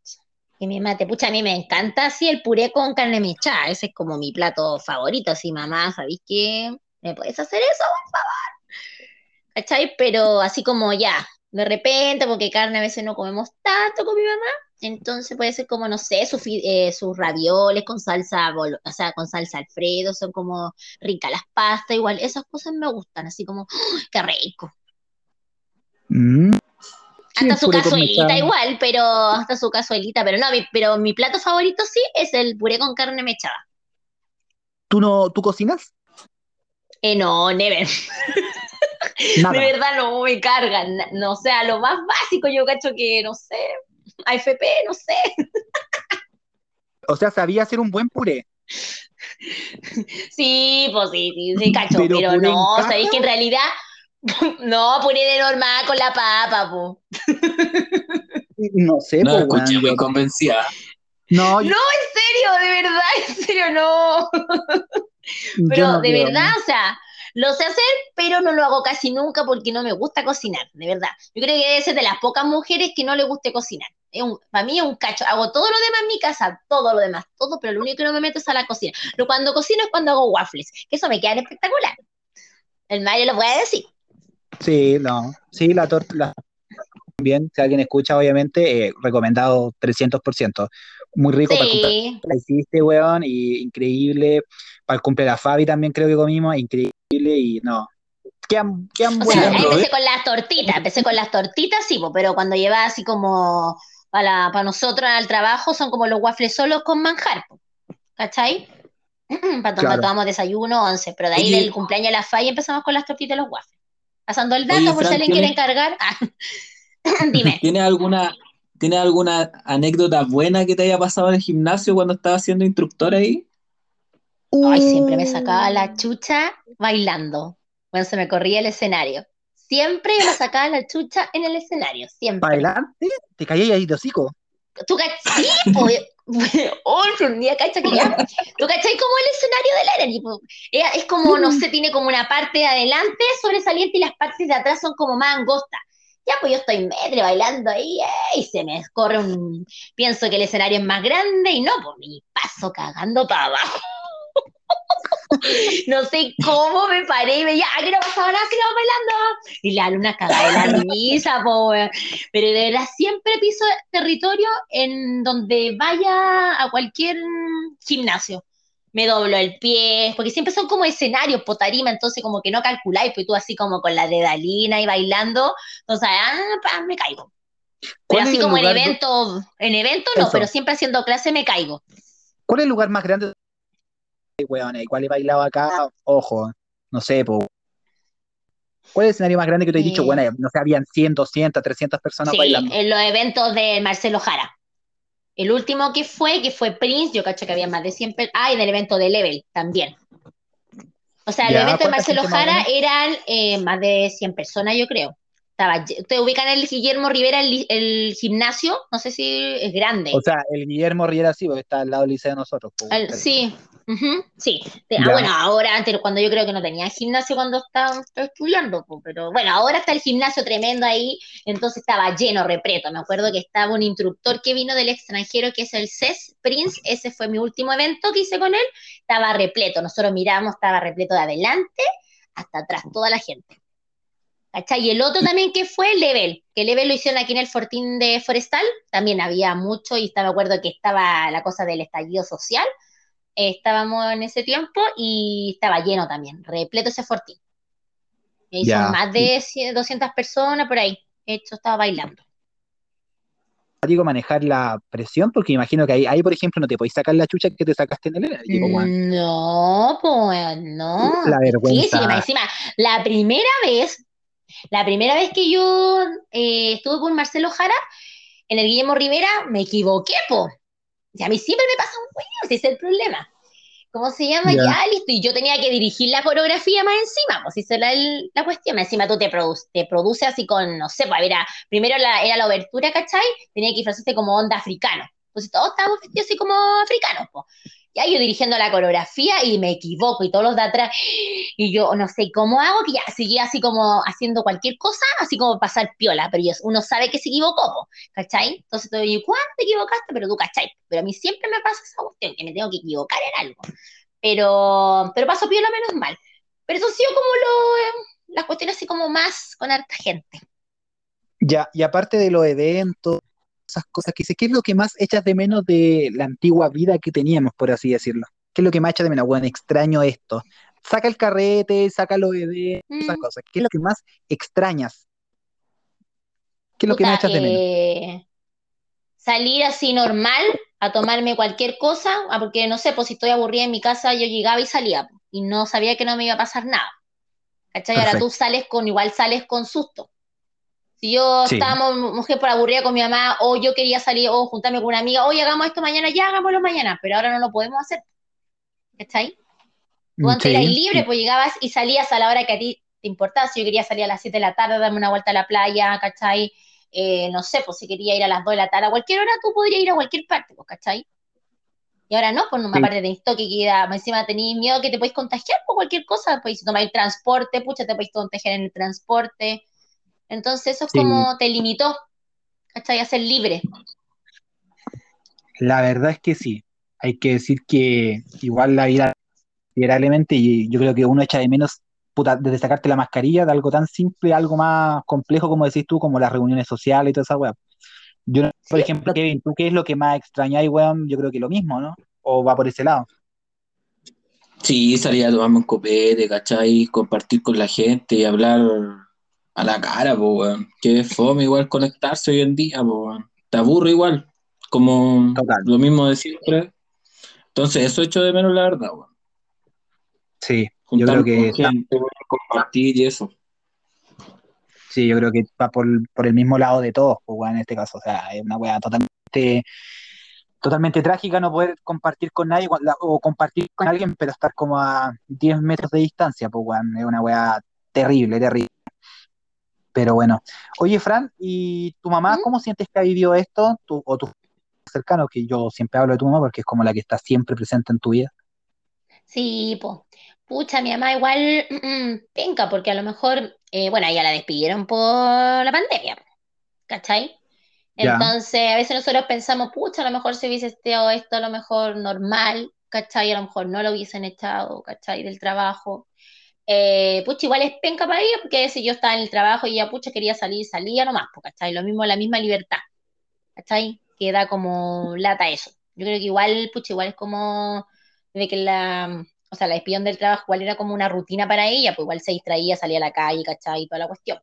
que mi mate, pucha, a mí me encanta así el puré con carne mechada, ese es como mi plato favorito, así mamá, ¿sabéis qué? ¿Me puedes hacer eso, por favor? ¿Cachai? Pero así como ya, de repente, porque carne a veces no comemos tanto con mi mamá, entonces puede ser como, no sé, sus eh, sus ravioles con salsa, o sea, con salsa Alfredo, son como ricas las pastas, igual, esas cosas me gustan, así como, ¡oh, qué rico. Mm. Hasta su cazuelita igual, pero hasta su cazuelita, pero no, pero mi plato favorito sí es el puré con carne mechada. ¿Tú no, tú cocinas? Eh, no, never. *laughs* De verdad no me cargan. No, sé, sea, lo más básico yo cacho que, no sé, AFP, no sé. O sea, sabía hacer un buen puré. Sí, pues sí, sí, sí cacho, pero, no, sabéis que en realidad, *laughs* no, puré de normal con la papa, po. No sé, no, escuché muy convencida. No, no, en serio, de verdad, *laughs* en serio, no. Pero de verdad, o sea, lo sé hacer, pero no lo hago casi nunca porque no me gusta cocinar, de verdad. Yo creo que debe ser de las pocas mujeres que no le guste cocinar. Para mí es un cacho. Hago todo lo demás en mi casa, todo lo demás, todo, pero lo único que no me meto es a la cocina. Pero cuando cocino es cuando hago waffles, que eso me queda espectacular. El Mario lo puede decir. Sí, no. Sí, la torta. Bien, si alguien escucha, obviamente, eh, recomendado 300%. Muy rico para el La hiciste, weón, y increíble. Para el cumple de la Fabi también creo que comimos, increíble y no. Quedan, quedan o sea, empecé con las tortitas, empecé con las tortitas, sí, pero cuando lleva así como para, para nosotros al trabajo son como los waffles solos con manjar, ¿cachai? *clears throat* para cuando tomamos desayuno, once, pero de ahí del cumpleaños de la Fabi empezamos con las tortitas y los waffles. Pasando el dato, por si alguien quiere encargar. Ah, *laughs* dime. ¿Tiene alguna, ¿Tiene alguna anécdota buena que te haya pasado en el gimnasio cuando estabas siendo instructor ahí? Ay, siempre me sacaba la uh. chucha bailando. Cuando se me corría el escenario. Siempre me sacaba la chucha en el escenario, siempre. ¿Bailante? ¿Te caía ahí de hocico? ¿Tú Sí, pues. *laughs* *laughs* oh, un día cacha que ya. ¿Tú cachai como el escenario del aire? Es como, no mm. sé, tiene como una parte de adelante sobresaliente y las partes de atrás son como más angostas. Ya, pues yo estoy medio bailando ahí eh, y se me escorre un. Pienso que el escenario es más grande y no, pues mi paso cagando para abajo. No sé cómo me paré y veía, ¿qué no pasaba nada? Sigamos bailando. Y la luna cagada de la risa, pobre. Pero de verdad siempre piso territorio en donde vaya a cualquier gimnasio. Me doblo el pie, porque siempre son como escenarios, potarima, entonces como que no calculáis, pues tú así como con la dedalina y bailando, entonces ah, me caigo. Pero así como en evento, en evento no, pero siempre haciendo clase me caigo. ¿Cuál es el lugar más grande weón, igual he bailado acá, ojo, no sé, ¿cuál es el escenario más grande que te he dicho? Bueno, no sé, habían 100, 200, 300 personas sí, bailando. en los eventos de Marcelo Jara. El último que fue, que fue Prince, yo cacho que había más de 100 personas. Ah, y en el evento de Level también. O sea, el evento de Marcelo Jara eran eh, más de 100 personas, yo creo. Estaba, te ubican el Guillermo Rivera, el, gimnasio, no sé si es grande. O sea, el Guillermo Rivera sí, porque está al lado del liceo de nosotros. sí, sí. Ah, bueno, ahora, antes, cuando yo creo que no tenía gimnasio cuando estaba, estudiando, pero bueno, ahora está el gimnasio tremendo ahí, entonces estaba lleno, repreto. Me acuerdo que estaba un instructor que vino del extranjero, que es el CES Prince, ese fue mi último evento que hice con él, estaba repleto. Nosotros miramos, estaba repleto de adelante hasta atrás, toda la gente. Y el otro también que fue Level, que Level lo hicieron aquí en el Fortín de Forestal, también había mucho y estaba, me acuerdo que estaba la cosa del estallido social, estábamos en ese tiempo y estaba lleno también, repleto ese Fortín. Y son más de 200 personas por ahí, hecho estaba bailando. Digo, manejar la presión, porque imagino que ahí, ahí, por ejemplo, no te podéis sacar la chucha que te sacaste en el No, pues no. La vergüenza. Sí, encima, la primera vez la primera vez que yo eh, estuve con Marcelo Jara, en el Guillermo Rivera, me equivoqué, po. Y a mí siempre me pasa un juego, ese es el problema. ¿Cómo se llama? Ya, listo. Y yo tenía que dirigir la coreografía más encima, pues esa era la cuestión. Encima tú te, produce, te produce así con, no sé, pues era, primero la, era la obertura, ¿cachai? Tenía que disfrazarse como onda africano. Entonces todos estábamos vestidos así como africanos, pues ya yo dirigiendo la coreografía y me equivoco y todos los de atrás, y yo no sé cómo hago, que ya seguía así como haciendo cualquier cosa, así como pasar piola, pero uno sabe que se equivocó, ¿cachai? Entonces te digo, ¿cuándo te equivocaste? Pero tú, ¿cachai? Pero a mí siempre me pasa esa cuestión, que me tengo que equivocar en algo, pero, pero paso piola menos mal. Pero eso ha sido como lo, las cuestiones así como más con harta gente. Ya, y aparte de los eventos, esas cosas que dices, ¿qué es lo que más echas de menos de la antigua vida que teníamos, por así decirlo? ¿Qué es lo que más echas de menos? Bueno, extraño esto. Saca el carrete, saca los esas Mm. cosas. ¿Qué es lo que más extrañas? ¿Qué es lo que más Puta, echas de menos? eh, salir así normal a tomarme cualquier cosa, ah, porque no sé, pues si estoy aburrida en mi casa, yo llegaba y salía, y no sabía que no me iba a pasar nada. ¿Cachai? Ahora tú sales con, igual sales con susto. Si yo Sí. estábamos, mujer por aburrida con mi mamá, o yo quería salir, o juntarme con una amiga, oye, hagamos esto mañana, ya hagámoslo mañana, pero ahora no lo podemos hacer. ¿Cachai? Tú Mm, antes eras libre, pues llegabas y salías a la hora que a ti te importaba. Si yo quería salir a las 7 de la tarde, darme una vuelta a la playa, ¿cachai? Eh, no sé, pues si quería ir a las 2 de la tarde, a cualquier hora tú podrías ir a cualquier parte, pues, ¿cachai? Y ahora no, pues no, Sí. aparte de esto que queda, encima tenéis miedo que te podéis contagiar por cualquier cosa, pues si tomáis transporte, pucha, te podéis contagiar en el transporte. Entonces eso es Sí. como te limitó, ¿cachai? A ser libre. La verdad es que sí. Hay que decir que igual la vida considerablemente y yo creo que uno echa de menos puta, desde sacarte la mascarilla de algo tan simple algo más complejo como decís tú, como las reuniones sociales y toda esa weá. Yo, por Sí, ejemplo, Kevin, ¿tú qué es lo que más extrañáis, weón? Yo creo que lo mismo, ¿no? ¿O va por ese lado? Sí, salir a tomarme un copete, ¿cachai? Compartir con la gente y hablar a la cara, po, weón. Que fome igual conectarse hoy en día, po, weón. Te aburre igual, como Total. lo mismo de siempre. Entonces, eso echo de menos, la verdad, weón. Sí, yo creo que con está- gente, weón, compartir y eso. sí, yo creo que va por, por el mismo lado de todos, pues, weón, en este caso. O sea, es una weá totalmente, totalmente trágica no poder compartir con nadie o compartir con alguien, pero estar como a 10 metros de distancia, pues, weón, es una weá terrible, terrible. Pero bueno. Oye, Fran, ¿y tu mamá ¿Mm? cómo sientes que ha vivido esto? Tu- o tus cercanos, que yo siempre hablo de tu mamá porque es como la que está siempre presente en tu vida. Sí, po. Pucha, mi mamá igual mm, penca, porque a lo mejor, eh, bueno, ella la despidieron por la pandemia, ¿cachai? Entonces, a veces nosotros pensamos, pucha, a lo mejor si hubiese estado esto, a lo mejor normal, ¿cachai? A lo mejor no lo hubiesen echado, ¿cachai? Del trabajo. Eh, pucha, igual es penca para ella, porque si yo estaba en el trabajo y ella, pucha, quería salir, salía nomás, ¿cachai? Lo mismo, la misma libertad, ¿cachai? Que da como lata eso. Yo creo que igual, pucha, igual es como de que la, o sea, la despidieron del trabajo, igual era como una rutina para ella, pues igual se distraía, salía a la calle, ¿cachai? Y toda la cuestión.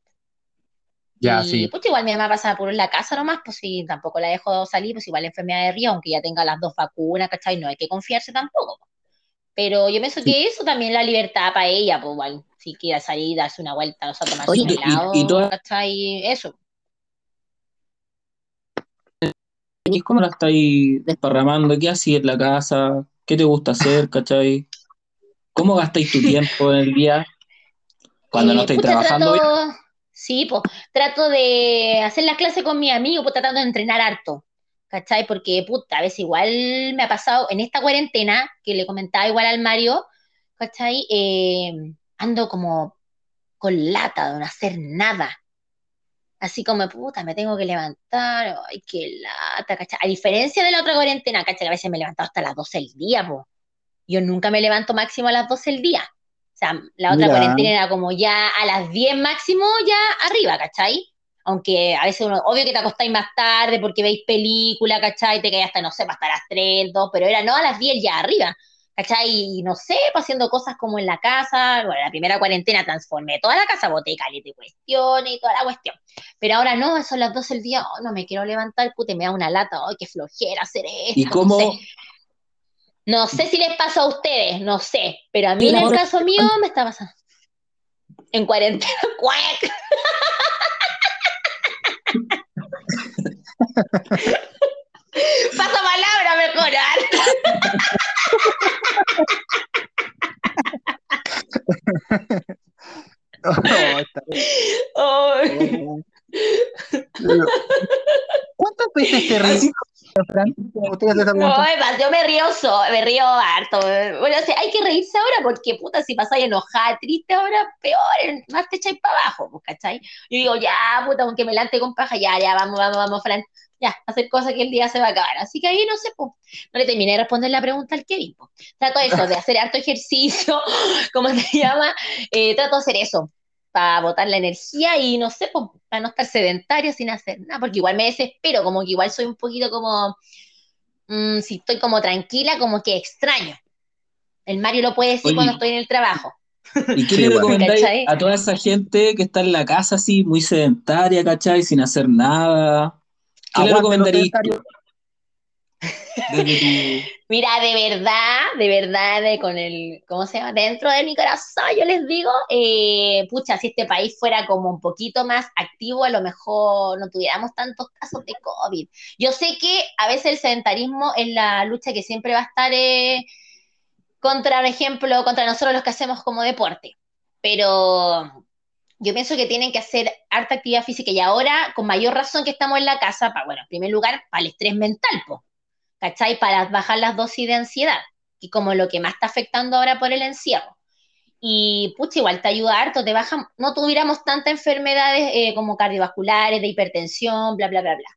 Ya, Y sí. pues igual mi mamá pasaba por la casa nomás, pues sí, tampoco la dejo salir, pues igual la enfermedad de río, aunque ya tenga las dos vacunas, ¿cachai? No hay que confiarse tampoco. Pero yo pienso que eso también es la libertad para ella, pues igual, si quiere salir, darse una vuelta, o sea, tomarse Oye, un y- helado, y toda- ¿cachai? Eso. ¿Y cómo la estáis desparramando? ¿Qué hacís en la casa? ¿Qué te gusta hacer, cachai? ¿Cómo gastáis tu tiempo en el día cuando no Eh, estáis trabajando? trato, sí, pues, trato de hacer las clases con mi amigo, pues tratando de entrenar harto, ¿cachai? Porque, puta, a veces igual me ha pasado en esta cuarentena, que le comentaba igual al Mario, ¿cachai? Eh, ando como con lata de no hacer nada. Así como, puta, me tengo que levantar, ay, qué lata, ¿cachai? A diferencia de la otra cuarentena, ¿cachai? Que a veces me he levantado hasta las 12 del día, po. Yo nunca me levanto máximo a las 12 del día. O sea, la otra Mira. cuarentena era como ya a las 10 máximo, ya arriba, ¿cachai? Aunque a veces uno, obvio que te acostáis más tarde porque veis película, ¿cachai? Te caes hasta, no sé, hasta las 3, 2, pero era no a las 10 ya arriba, ¿cachai? Y no sé, pues, haciendo cosas como en la casa. Bueno, la primera cuarentena transformé toda la casa, boté caleta de cuestiones y toda la cuestión. Pero ahora no, son las 12 del día, oh, no me quiero levantar, pute, me da una lata, ay, qué flojera hacer esto. ¿Y no cómo, sé. No sé si les pasa a ustedes, no sé, pero a mí ¿Y en el caso mío me está pasando. En cuarentena, *laughs* ¡cuac! Pasa palabra mejor. ¿ah? Oh. ¿Cuántas veces te ríes, No, además, yo me río, so- me río harto. Bueno, o sea, hay que reírse ahora porque, puta, si pasáis enojada, triste ahora, peor, más te echáis para abajo, pues, ¿cachai? Yo digo, ya, puta, aunque me lante con paja, ya, ya, vamos, vamos, vamos, Fran, ya, hacer cosas que el día se va a acabar. Así que ahí, no sé, pues, no le terminé de responder la pregunta al Kevin, pues. Trato eso, de hacer harto ejercicio, *laughs* ¿cómo se llama? Eh, trato de hacer eso. Para botar la energía y no sé, pues, para no estar sedentario sin hacer nada, porque igual me desespero, como que igual soy un poquito como, mm, si estoy como tranquila, como que extraño. El Mario lo puede decir cuando estoy en el trabajo. ¿Y qué le recomendáis a toda esa gente que está en la casa así, muy sedentaria, ¿cachai? Sin hacer nada? ¿Qué le recomendarías? Mira, de verdad, de verdad, con el, ¿cómo se llama? Dentro de mi corazón, yo les digo, eh, pucha, si este país fuera como un poquito más activo, a lo mejor no tuviéramos tantos casos de COVID. Yo sé que a veces el sedentarismo es la lucha que siempre va a estar eh, contra, por ejemplo, contra nosotros los que hacemos como deporte, pero yo pienso que tienen que hacer harta actividad física y ahora, con mayor razón que estamos en la casa, para, bueno, en primer lugar, para el estrés mental, pues ¿cachai? Para bajar las dosis de ansiedad, y como lo que más está afectando ahora por el encierro. Y, pucha, igual te ayuda harto, te baja, no tuviéramos tantas enfermedades eh, como cardiovasculares, de hipertensión, bla, bla, bla, bla.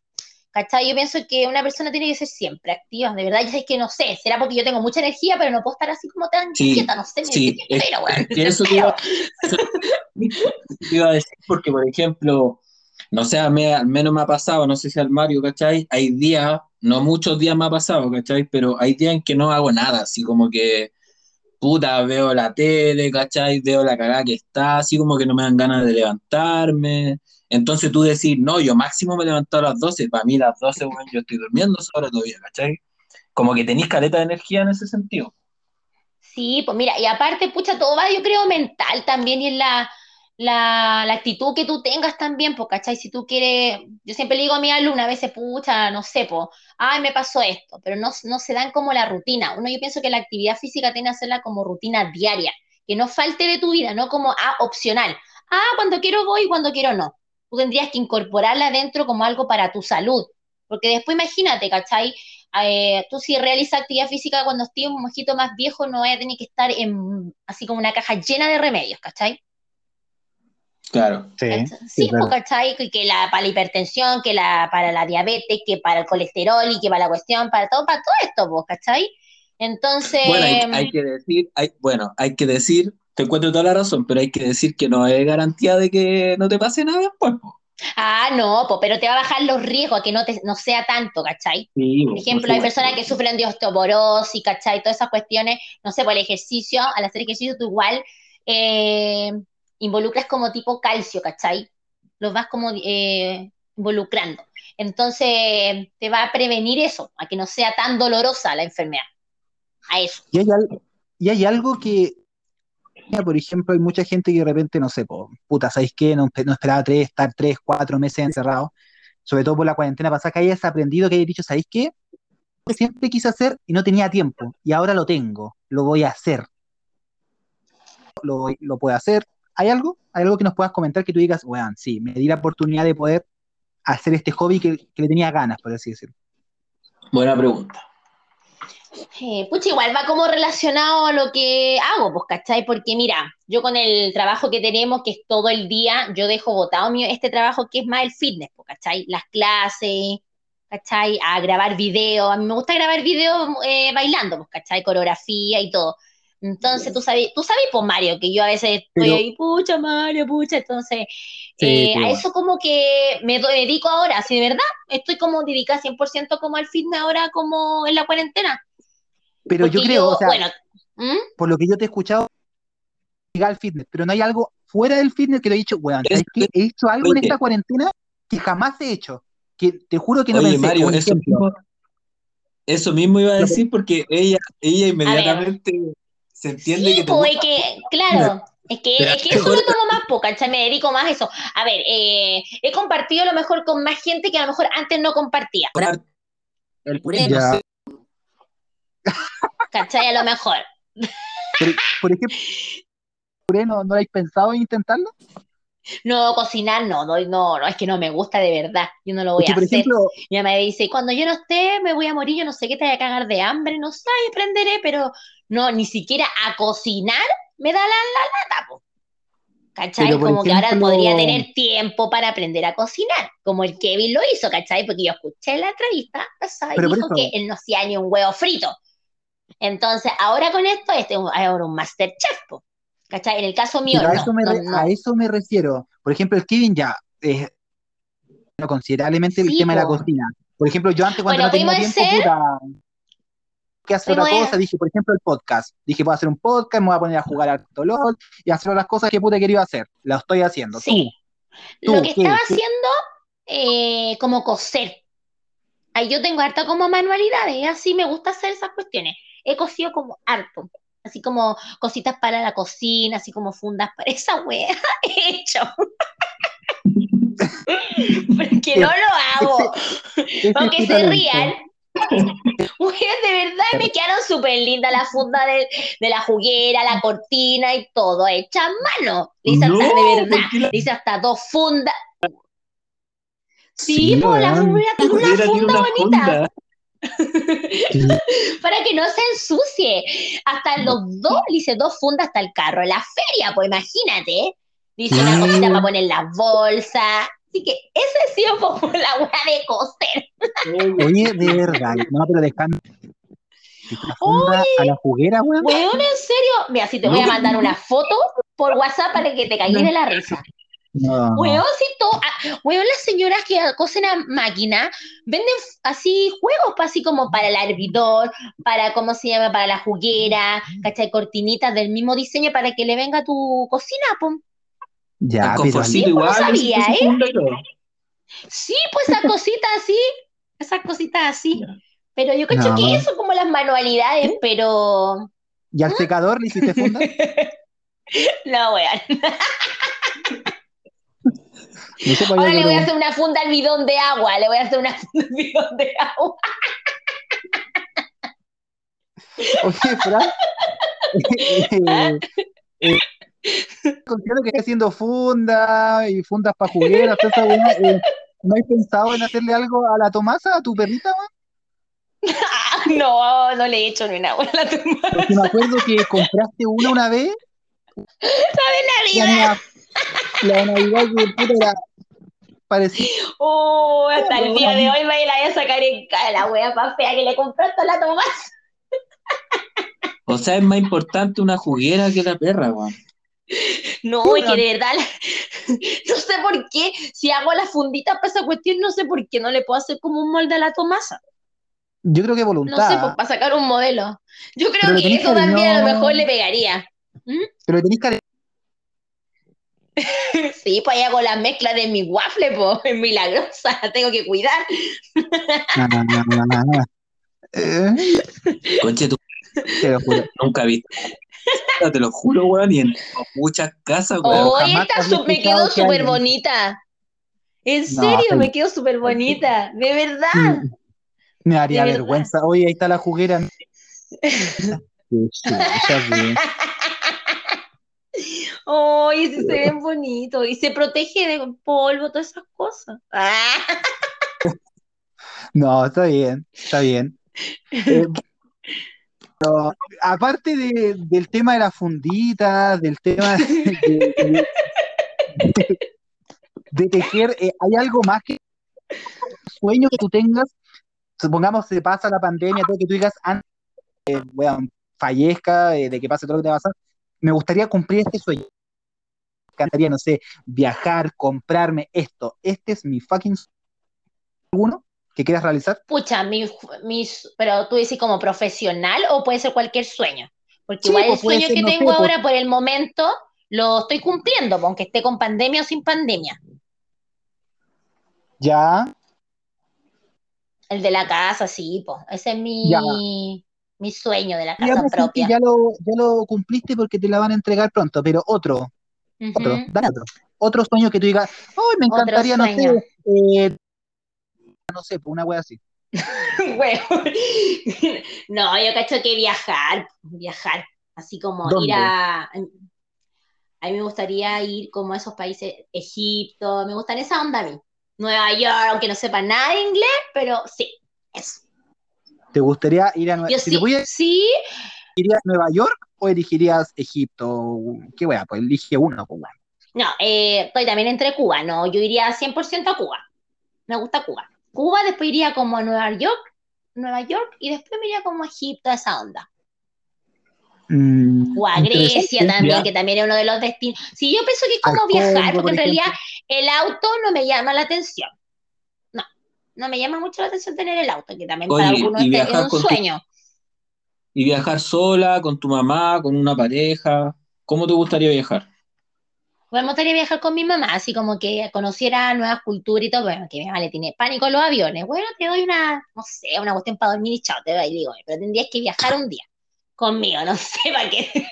¿Cachai? Yo pienso que una persona tiene que ser siempre activa, de verdad, yo es que no sé, será porque yo tengo mucha energía, pero no puedo estar así como tan quieta, no sé, me sí, pero, bueno, eso te iba, te iba, a decir porque, por ejemplo, no sé, al menos me ha pasado, no sé si al Mario, ¿cachai? Hay días no muchos días me ha pasado, ¿cachai? Pero hay días en que no hago nada, así como que, puta, veo la tele, ¿cachai? Veo la cagada que está, así como que no me dan ganas de levantarme. Entonces tú decís, no, yo máximo me levanto a las 12, para mí las 12, bueno, yo estoy durmiendo sobre todavía, ¿cachai? Como que tenéis caleta de energía en ese sentido. Sí, pues mira, y aparte, pucha, todo va, yo creo, mental también, y en la la, actitud que tú tengas también, pues, ¿cachai? Si tú quieres, yo siempre le digo a mi alumna, a veces, pucha, no sé, ay, me pasó esto, pero no, no se dan como la rutina. Uno, yo pienso que la actividad física tiene que hacerla como rutina diaria, que no falte de tu vida, no como, ah, opcional. Ah, cuando quiero voy, cuando quiero no. Tú tendrías que incorporarla dentro como algo para tu salud, porque después imagínate, ¿cachai? Eh, tú si realizas actividad física cuando estés un mojito más viejo, no vaya a tener que estar en, así como una caja llena de remedios, ¿cachai? Claro. Sí, sí ¿cachai? Que la, para la hipertensión, que la, para la diabetes, que para el colesterol y que para la cuestión, para todo, para todo esto, vos, ¿cachai? Entonces. Bueno, hay, que decir, hay, bueno, hay que decir, te encuentro toda la razón, pero hay que decir que no hay garantía de que no te pase nada después, Ah, no, pero te va a bajar los riesgos a que no, te, no sea tanto, ¿cachai? por ejemplo, hay personas que sufren de osteoporosis, ¿cachai? Todas esas cuestiones, no sé, por el ejercicio, al hacer ejercicio tú igual eh, involucras como tipo calcio, ¿cachai? Los vas como eh, involucrando. Entonces, te va a prevenir eso, a que no sea tan dolorosa la enfermedad. A eso. Y hay, y hay algo que, por ejemplo, hay mucha gente que de repente, no sé, puta, ¿sabéis qué? No, esperaba tres, estar tres, cuatro meses encerrado, sobre todo por la cuarentena pasada, que hayas aprendido, que hayas dicho, ¿sabéis qué? Siempre quise hacer y no tenía tiempo, y ahora lo tengo, lo voy a hacer. Lo, lo puedo hacer, ¿Hay algo? ¿Hay algo que nos puedas comentar que tú digas, weón, sí, me di la oportunidad de poder hacer este hobby que, le tenía ganas, por así decirlo? Buena pregunta. Eh, pucha, igual va como relacionado a lo que hago, pues, ¿cachai? Porque mira, yo con el trabajo que tenemos, que es todo el día, yo dejo botado mío este trabajo que es más el fitness, pues, ¿cachai? Las clases, ¿cachai? A grabar videos, a mí me gusta grabar videos eh, bailando, pues, ¿cachai? Coreografía y todo. Entonces, tú sabes, tú sabes, pues Mario, que yo a veces estoy ahí, pucha Mario, pucha, entonces, eh, a eso como que me dedico ahora, si de verdad, estoy como dedicada 100% como al fitness ahora, como en la cuarentena. Pero yo creo, o sea, ¿Mm? por lo que yo te he escuchado, al fitness, pero no hay algo fuera del fitness que lo he dicho, weón, ¿sabes que he hecho algo en esta cuarentena que jamás he hecho? Que te juro que no Oye, Mario, eso mismo, eso mismo iba a decir porque ella, ella inmediatamente se entiende que, pues, que claro, es que, es que *laughs* eso lo tomo más poca, me dedico más a eso. A ver, eh, he compartido a lo mejor con más gente que a lo mejor antes no compartía. El *laughs* ¿Cachai? A lo mejor. Por, ejemplo, *laughs* ¿no, ¿no habéis pensado en intentarlo? No, cocinar no, no, no, es que no me gusta de verdad, yo no lo voy a hacer. Mi mamá me dice, cuando yo no esté, me voy a morir, yo no sé qué te voy a cagar de hambre, no sé, aprenderé, pero no, ni siquiera a cocinar me da la, la lata, ¿Cachai? Como que ahora podría tener tiempo para aprender a cocinar, como el Kevin lo hizo, ¿cachai? Porque yo escuché la entrevista y dijo que él no hacía ni un huevo frito. Entonces, ahora con esto, este es ahora un Masterchef, ¿Cachai? En el caso mío, Pero a, no, eso me no, re- no. a eso me refiero. Por ejemplo, el Kevin ya es considerablemente el tema de la cocina. Por ejemplo, yo antes cuando Bueno, no tenía tiempo, ser- puta, que hacer otra cosa, dije, por ejemplo, el podcast. Dije, puedo hacer un podcast, me voy a poner a jugar al LOL y hacer otras cosas que puta he querido hacer. Las estoy haciendo. Sí. Tú, Lo que ¿qué? estaba ¿Qué? haciendo, eh, como coser. Ahí yo tengo harta como manualidades, así me gusta hacer esas cuestiones. He cosido como harto, así como cositas para la cocina, así como fundas para *laughs* esa wea. He hecho. Porque no lo hago. Aunque rían. Weón, de verdad me quedaron súper lindas la funda de, de la juguera, la cortina y todo, hecha a mano. Le hice No, hasta, de verdad, ¿por qué la- le hice hasta dos fundas. Sí, Sí, pues la weón. juguera tiene una funda una bonita funda. *laughs* para que no se ensucie. Hasta los dos, le hice dos fundas hasta el carro. En la feria, pues imagínate. Le hice una cosita para poner las bolsas. Así que ese ha sido como la weá de coser. Oye, de verdad. No, pero dejando la funda a la juguera, weón. Weón, en serio. Mira, si te voy a mandar una foto por WhatsApp para que te caigas de la risa. No. Weón, si todo, ah, weón, las señoras que cosen a máquina venden así juegos, pa, así como para el hervidor, para, ¿cómo se llama? Para la juguera, ¿cachai? Cortinitas del mismo diseño para que le venga a tu cocina, pum. Ya, pero conforcito Sí, pues, igual. sabía, ¿eh? Sí, pues esas cositas así, esas cositas así. Pero yo cacho No. que eso como las manualidades, pero ¿y al secador le hiciste funda? *laughs* no, weón. No Ahora le voy a hacer una funda al bidón de agua, le voy a hacer una funda *laughs* al bidón de agua. *laughs* Oye, Fran. *laughs* eh, eh, considero que está haciendo funda y fundas para jugueras, eh, ¿No has pensado en hacerle algo a la Tomasa, a tu perrita, weón? No, no le he hecho ni una buena a tu madre. Porque me acuerdo que compraste una una vez, la, Navidad. Navidad- la Navidad que puta era parecía. Oh, hasta el día de hoy me la voy a sacar en cara la wea más fea que le compraste a la Tomás. O sea, es más importante una juguera que la perra, weón. No, es que de verdad, *laughs* no sé por qué, si hago las funditas para esa cuestión, no sé por qué no le puedo hacer como un molde a la Tomasa. Yo creo que No sé, voluntad. pues, para sacar un modelo. Yo creo Pero que eso también a lo mejor le pegaría. Pero tenés que *laughs* Sí, pues ahí hago la mezcla de mi waffle, pues, *laughs* es milagrosa, la tengo que cuidar. Eh, *laughs* Conche, tú te lo juro. nunca viste. Te lo juro, weón, y en muchas casas, weón. Jamás esta me quedó que súper bonita. En No, serio, me quedó súper bonita. De verdad. Me daría De verdad. vergüenza. Oye, ahí está la juguera. Oye, sí se ven bonitos. Y se protege de polvo, todas esas cosas. Ah, *laughs* No, está bien, está bien. *laughs* Eh, pero, aparte de- del tema de las funditas, del tema de, de- de- de tejer, eh, ¿hay algo más que sueño que tú tengas? Supongamos se pasa la pandemia, todo que tú digas, antes de que weón, fallezca, eh, de que pase todo lo que te va a pasar, me gustaría cumplir este sueño. Me encantaría, no sé, viajar, comprarme esto. Este es mi fucking sueño. ¿Alguno que quieras realizar? pucha, mi, mis, pero tú dices como profesional o puede ser cualquier sueño. Porque Sí, igual el pues, puede sueño ser, que no tengo pues. ahora por el momento lo estoy cumpliendo, pues, aunque esté con pandemia o sin pandemia. Ya, El de la casa, sí, pues. Ese es mi, Ya. mi sueño de la casa propia. ya lo, ya lo cumpliste porque te la van a entregar pronto, pero otro, otro, dale otro. Otro sueño que tú digas, ¡ay, me encantaría, no sé, eh, no sé, pues una wea así. *laughs* *laughs* No, yo cacho que viajar, viajar, así como ¿Dónde? ir a... A mí me gustaría ir como a esos países, Egipto, me gustan esa onda a mí. Nueva York, aunque no sepa nada de inglés, pero sí, eso. ¿Te gustaría ir a Nueva Yo si sí, te voy a sí, ¿Elegirías Nueva York o elegirías Egipto? ¿Qué wea? Pues elige uno, pues bueno. no, eh, estoy también entre Cuba, no, yo iría 100% a Cuba. Me gusta Cuba. Cuba, después iría como a Nueva York, Nueva York, y después me iría como a Egipto, a esa onda. Mm, O a Grecia también, Ya. que también es uno de los destinos. Sí, yo pienso que es como Al viajar, Congo, porque en realidad el auto no me llama la atención. No, no me llama mucho la atención tener el auto, que también para algunos es un con tu- sueño. Y viajar sola, con tu mamá, con una pareja. ¿Cómo te gustaría viajar? Pues me gustaría viajar con mi mamá, así como que conociera nuevas culturas y todo. Bueno, que mi mamá le tiene pánico a los aviones. Bueno, te doy una, no sé, una cuestión para dormir y chao, te doy, digo, pero tendrías que viajar un día conmigo, no sé *laughs* para qué. *laughs*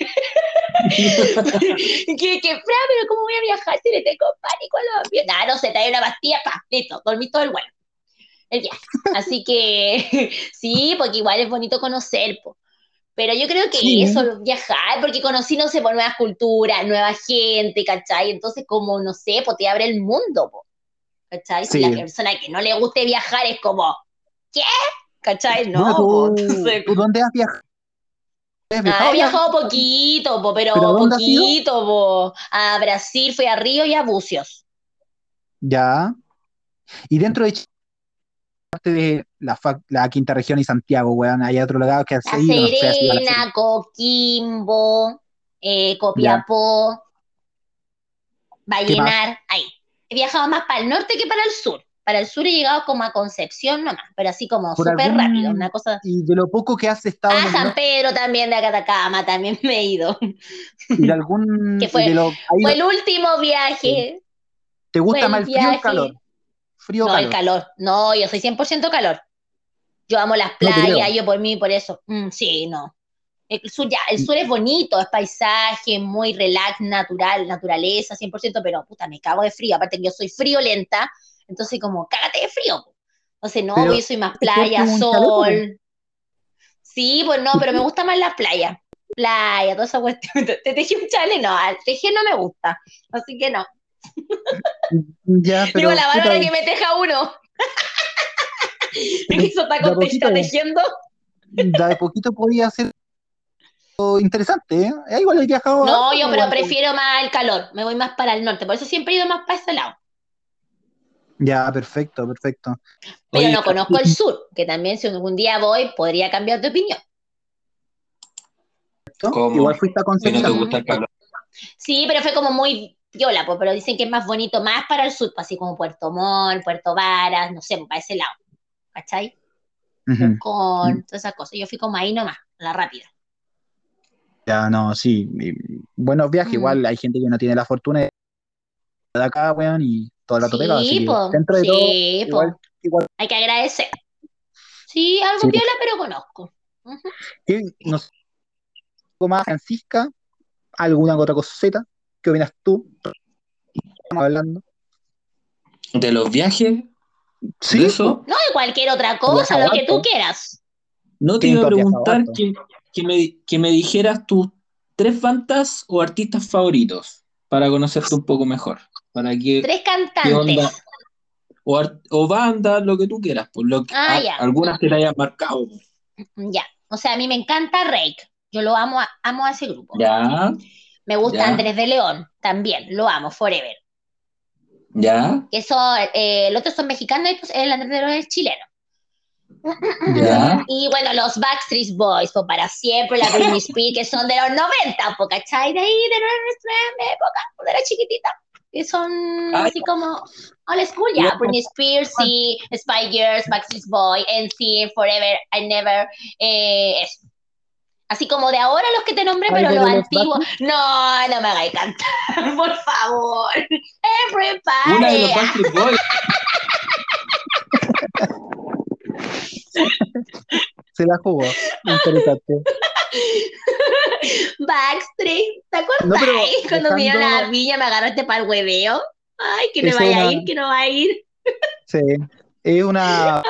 que, que, pero ¿cómo voy a viajar si le tengo pánico a los aviones? Nah, no sé, te doy una pastilla, pa, listo, dormí todo el vuelo. El viaje. Así que *laughs* sí, porque igual es bonito conocer, po. Pero yo creo que Sí. eso, viajar, porque conocí, no sé, por nuevas culturas, nueva gente, ¿cachai? Entonces, como, no sé, pues te abre el mundo, po, ¿cachai? Si la persona que no le guste viajar es como, ¿qué? ¿Cachai? No, Bueno, po, entonces, ¿tú dónde has viajado? ¿Has Ah, viajado he viajado poquito, po, pero, poquito, po. A Brasil, fui a Río y a Bucios. Ya. Y dentro de Chile, de la, quinta región y Santiago, weón, hay otro lugar que has La ido, no sé, has ido a la Serena, Coquimbo, eh, Copiapó, Vallenar, ahí. He viajado más para el norte que para el sur. Para el sur he llegado como a Concepción nomás, pero así como ¿Por súper rápido, una cosa. Y de lo poco que has estado Ah, San Pedro también de Atacama, también me he ido. y de algún *laughs* Que fue- de lo- Fue el último viaje. ¿te gusta más el frío o el calor? Frío o No, calor. el calor. No, yo soy 100% calor. Yo amo las playas, yo por mí, por eso. Mm, sí, no. El sur, ya, el sur es bonito, es paisaje, muy relax, natural, naturaleza, 100%, pero puta, me cago de frío. Aparte que yo soy friolenta, entonces como, cágate de frío. po. Entonces, no, Pero, yo soy más ¿te playa, sol. Sí, pues no, pero me gusta más la playa. Playa, toda esa cuestión. *laughs* ¿Te te tejí un chale? No, al tejer no me gusta. Así que no. Ya, pero Digo, la Bárbara que me teja uno. *laughs* Pero Eso está, poquito. está tejiendo. de poquito podía ser interesante, ¿eh? Eh, Igual he viajado No, yo pero igual. prefiero más el calor. Me voy más para el norte. Por eso siempre he ido más para ese lado. Ya, perfecto, perfecto. Pero Oye, no conozco el sur, que también si algún día voy, podría cambiar de opinión. ¿Cómo? Igual fuiste a Si no te Concepción. gusta el calor. Sí, pero fue como muy viola, pues, pero dicen que es más bonito, más para el sur, pues, así como Puerto Montt, Puerto Varas, no sé, para ese lado. ¿Cachai? Con todas esas cosas. Yo fui como ahí nomás, a la rápida. Ya, no, sí. Buenos viajes, Mm. igual hay gente que no tiene la fortuna de acá, weón, y todo el rato pegado. así Sí, que pues. dentro de todo, Sí, igual, po. igual Hay que agradecer. Sí, algo Sí, po. viola, pero conozco. Ujú. que, no sé, más, Francisca, alguna otra coseta, ¿qué opinas tú? Estamos hablando. ¿De los viajes? Sí, ¿De eso? No, de cualquier otra cosa, lo que tú quieras. No te iba a preguntar que, que me, que me dijeras tus tres bandas o artistas favoritos para conocerte un poco mejor. Para que, Tres cantantes. O, o bandas, lo que tú quieras, por lo que, Ah, a- ya. algunas que te hayan marcado. Ya. O sea, a mí me encanta Rake. Yo lo amo a, amo a ese grupo. Ya, Me gusta Ya. Andrés de León. También, lo amo, forever. ya, Que son, eh, los otros son mexicanos y pues, el Andrés de León es chileno. ya. *laughs* Y bueno, los Backstreet Boys, pues para siempre, la Britney *laughs* Spears, que son de los 90, pues, ¿cachai? De ahí, de nuestra época, cuando era chiquitita. Que son Ay. así como old school, ya. Britney Spears, sí, Spy Girls, Backstreet Boys, NSYNC, Forever, I Never, eh, eso. Así como de ahora los que te nombré, pero ¿Algo los antiguos. No, no me hagáis cantar, *laughs* por favor. Una de los Everybody. Boys. *laughs* se la jugó. Interesante. Backstreet, ¿te acuerdas? No, pero *laughs* Cuando me dieron dejando- la viña me agarraste para el hueveo. Ay, que Esa vaya a ir, que no va a ir. Sí. Es una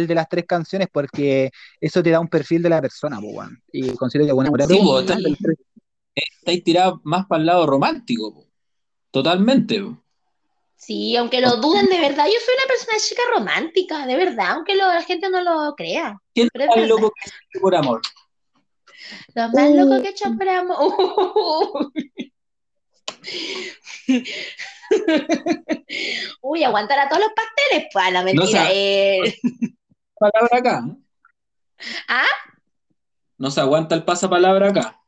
de las tres canciones porque eso te da un perfil de la persona, po. Y considero que buena Sí, po, pregunta, está- del tres- Estáis tirados más para el lado romántico. po. Totalmente. po. Sí, aunque lo duden de verdad, yo soy una persona chica romántica, de verdad, aunque lo- la gente no lo crea. ¿Quién es más loco que siente por amor? Lo más Uh. loco que he hecho por amor. *laughs* Uy, aguantar a todos los pasteles, pues, la mentira. sabe. eh. Palabra acá. ¿Ah? no se aguanta el pasapalabra acá.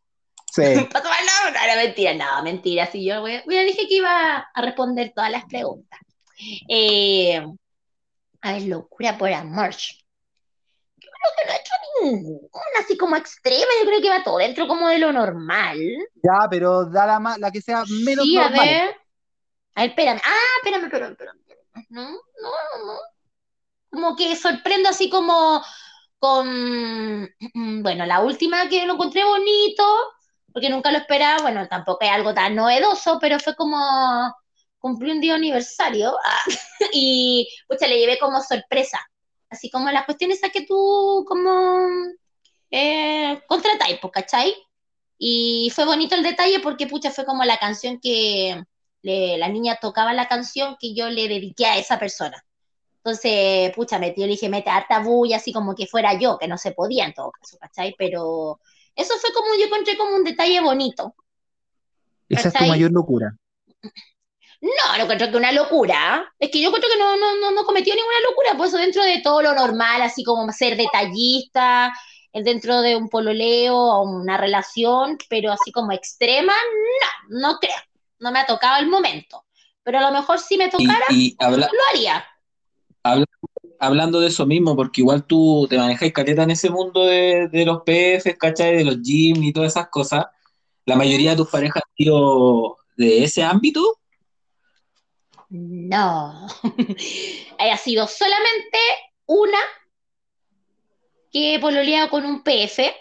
Sí. *laughs* Pasapalabra, no, era mentira, no, mentira. Sí, yo a dije que iba a responder todas las preguntas. Eh, a ver, locura por amor. Yo creo que no he hecho ninguna así como extrema, yo creo que va todo dentro como de lo normal. Ya, pero da la, ma- la que sea menos Sí, a normal. ver. A ver, espérame. Ah, espérame, espérame, espérame. espérame. No, no, no. Como que sorprendo así como con, bueno, la última que lo encontré bonito, porque nunca lo esperaba, bueno, tampoco es algo tan novedoso, pero fue como cumplí un día aniversario ah, *laughs* y, pucha, le llevé como sorpresa, así como las cuestiones esas que tú como eh, contratáis, pues, ¿cachai? Y fue bonito el detalle porque, pucha, fue como la canción que le- la niña tocaba la canción que yo le dediqué a esa persona. Entonces, pucha, metí, le dije, mete harta bulla, así como que fuera yo, que no se podía en todo caso, ¿cachai? Pero eso fue como, yo encontré como un detalle bonito. Esa es tu mayor locura. No, no encuentro que una locura. Es que yo encuentro que no, no, no, no cometió ninguna locura, por eso dentro de todo lo normal, así como ser detallista, eh, dentro de un pololeo o una relación, pero así como extrema, no, no creo. No me ha tocado el momento. Pero a lo mejor si me Y, tocara, y habla- lo haría. Habla- hablando de eso mismo, porque igual tú te manejas caleta en ese mundo de, de los PFs, ¿cachai? De los gyms y todas esas cosas. La mayoría de tus parejas han sido de ese ámbito. No. *laughs* ha sido solamente una que he pololeado con un PF,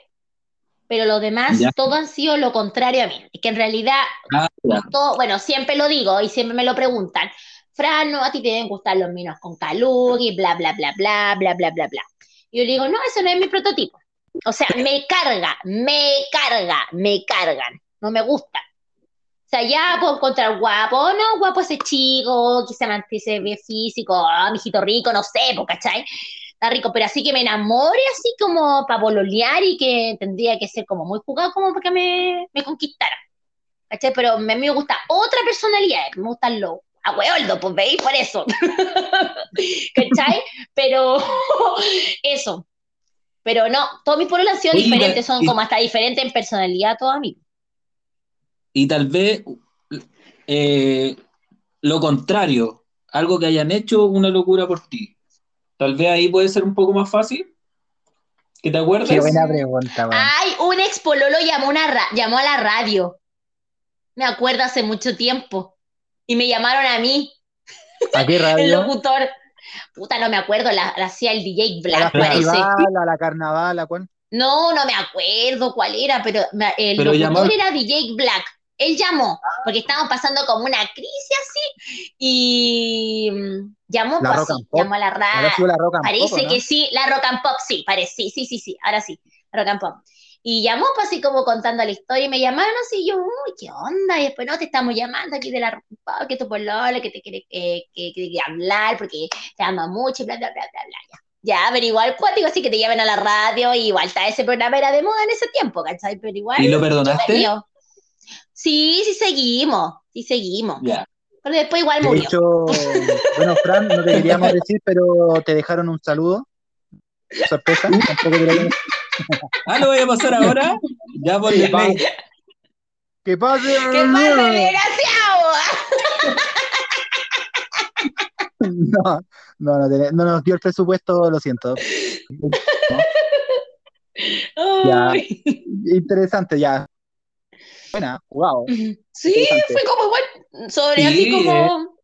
pero los demás Ya. todos han sido lo contrario a mí. Es que en realidad, Ah, todo, bueno, siempre lo digo y siempre me lo preguntan. Fran, a ti te deben gustar los minos con calur y bla, bla, bla, bla, bla, bla, bla, bla. Y yo le digo, no, eso no es mi prototipo. O sea, me carga, me carga, me cargan. No me gusta. O sea, ya puedo encontrar guapo, no, guapo ese chico, que se bien físico, ah, mijito rico, no sé, pues, ¿cachai? Está rico, pero así que me enamore así como para pololear y que tendría que ser como muy jugado como para que me, me conquistara. ¿Cachai? Pero a mí me gusta otra personalidad, me gustan los ahueoldos, pues veis por eso. *laughs* ¿Cachai? Pero *laughs* eso. Pero no, todos mis pololos han sido Oye, diferentes, son y- como hasta diferentes en personalidad todos a mí. Y tal vez eh, lo contrario, algo que hayan hecho una locura por ti. Tal vez ahí puede ser un poco más fácil. ¿Que te acuerdas? Qué buena pregunta. Ay, un ex pololo llamó, una ra- llamó a la radio. Me acuerdo hace mucho tiempo. Y me llamaron a mí, ¿A qué *laughs* el locutor. Puta, no me acuerdo, la, la hacía el DJ ¿A la Black, parece. a la carnaval, a cuál? No, no me acuerdo cuál era, pero me- el Pero locutor llamó- era DJ Black. Él llamó, porque estábamos pasando como una crisis así, y mm, llamó, La pues, sí, llamó a la radio. Parece que sí, la rock and pop, sí, parece, sí, sí, sí, sí, ahora sí, rock and pop. Y llamó pues así como contando la historia y me llamaron así y yo, uy, ¿qué onda? Y después, no, te estamos llamando aquí de la pop, que tu pololo, que te quiere eh, que, que, que hablar porque te ama mucho y bla, bla, bla, bla, bla, ya. Ya, pero igual cuático, así que te llamen a la radio, y igual está ese programa era de moda en ese tiempo, ¿cachai? Pero igual, ¿Y lo perdonaste? Sí, sí seguimos, sí seguimos. Ya. Pero después igual De murió. hecho, bueno, Fran, no te queríamos *laughs* decir, pero te dejaron un saludo. Sorpresa, lo *laughs* Ah, lo voy a pasar ahora. Ya por Sí. ¿Qué pasa? ¿Qué pasa, desgraciado? *laughs* No, no, no, te- no nos dio el presupuesto, lo siento. Ya. Interesante, ya. Buena, wow. Sí, fue como igual, sobre Sí, así como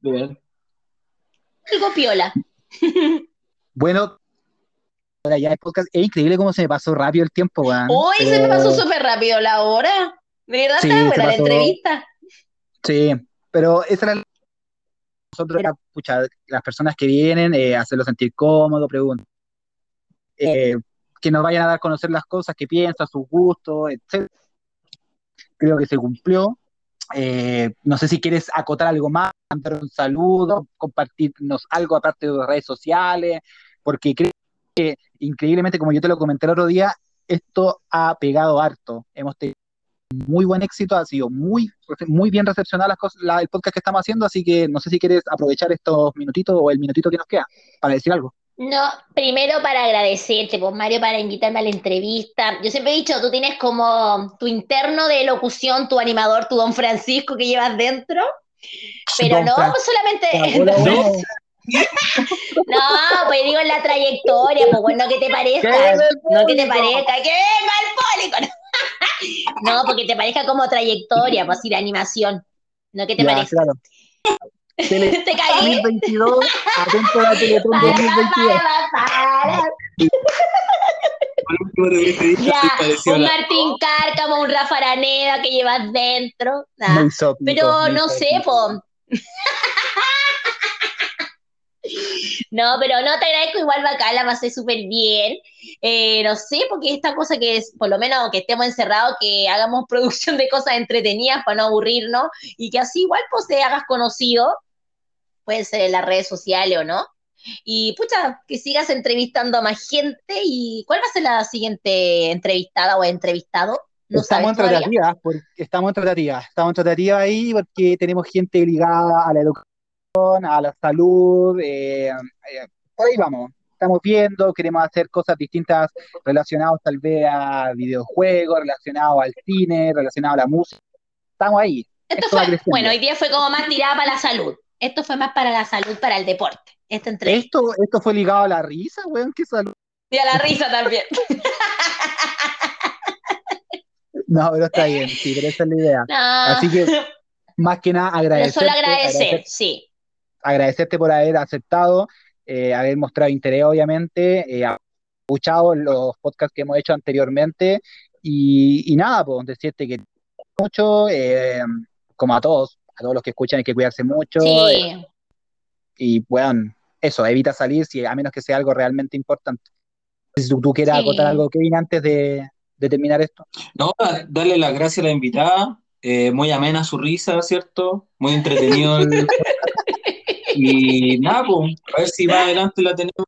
Bien. algo piola. *laughs* Bueno, ahora ya el podcast, es increíble cómo se me pasó rápido el tiempo, weón. Hoy se me pasó súper rápido la hora. De verdad Sí, la entrevista. Sí, pero esa era la- nosotros era, pucha, las personas que vienen, eh, hacerlo sentir cómodo, preguntar, eh, que nos vayan a dar a conocer las cosas que piensan, sus gustos, etc. Creo que se cumplió. Eh, no sé si quieres acotar algo más, mandar un saludo, compartirnos algo aparte de las redes sociales, porque creo que increíblemente, como yo te lo comenté el otro día, esto ha pegado harto. Hemos tenido muy buen éxito, ha sido muy, muy bien recepcionado las cosas, la- el podcast que estamos haciendo, así que no sé si quieres aprovechar estos minutitos o el minutito que nos queda para decir algo. No, primero para agradecerte, pues Mario, para invitarme a la entrevista. Yo siempre he dicho, tú tienes como tu interno de locución, tu animador, tu don Francisco que llevas dentro, pero Don no solamente... Hola. *laughs* No, pues digo en la trayectoria, pues bueno, que te parezca, no que te parezca, que venga el público. *laughs* No, porque te parezca como trayectoria, pues ir animación, no que te Ya, parezca. claro. Tele *laughs* Te caí. 2022, atento a la Teletón Para, 2022. para, para. Por último, te hubiese dicho, Ya, un Martín Cárcamo, un Rafa Araneda que llevas dentro. ¿ah? Pero muy no sé, po. No, pero no te agradezco igual bacán, la pasé súper bien. Eh, no sé, porque esta cosa que es, por lo menos que estemos encerrados, que hagamos *laughs* producción de cosas entretenidas para no aburrirnos y que así igual pues te hagas conocido, puede ser en las redes sociales o no. Y pucha, que sigas entrevistando a más gente. ¿Y cuál va a ser la siguiente entrevistada o entrevistado? ¿No estamos en tratativas, porque estamos en tratativas, estamos en tratativas ahí porque tenemos gente ligada a la educación, a la salud, eh, eh, por ahí vamos. Estamos viendo, queremos hacer cosas distintas relacionadas tal vez a videojuegos, relacionados al cine, relacionados a la música. Estamos ahí. Esto fue, bueno, hoy día fue como más tirada para la salud. Esto fue más para la salud, para el deporte. Esta entrevista. Esto, esto fue ligado a la risa, weón, qué salud. Y a la risa también. *laughs* *laughs* No, pero está bien, sí, pero esa es la idea. No, Así que, más que nada, no agradecerte, solo agradecer, agradecer- sí. Agradecerte por haber aceptado, eh, haber mostrado interés, obviamente, eh, escuchado los podcasts que hemos hecho anteriormente y, y nada, pues decirte que mucho, eh, como a todos, a todos los que escuchan hay que cuidarse mucho eh, Sí. y bueno, eso, evita salir si, a menos que sea algo realmente importante. Si tú, tú quieras Sí. acotar algo, Kevin, antes de, de terminar esto. No, darle las gracias a la invitada, eh, muy amena su risa, ¿cierto? Muy entretenido. el- *laughs* Y nada, pues, a ver si más *laughs* adelante la tenemos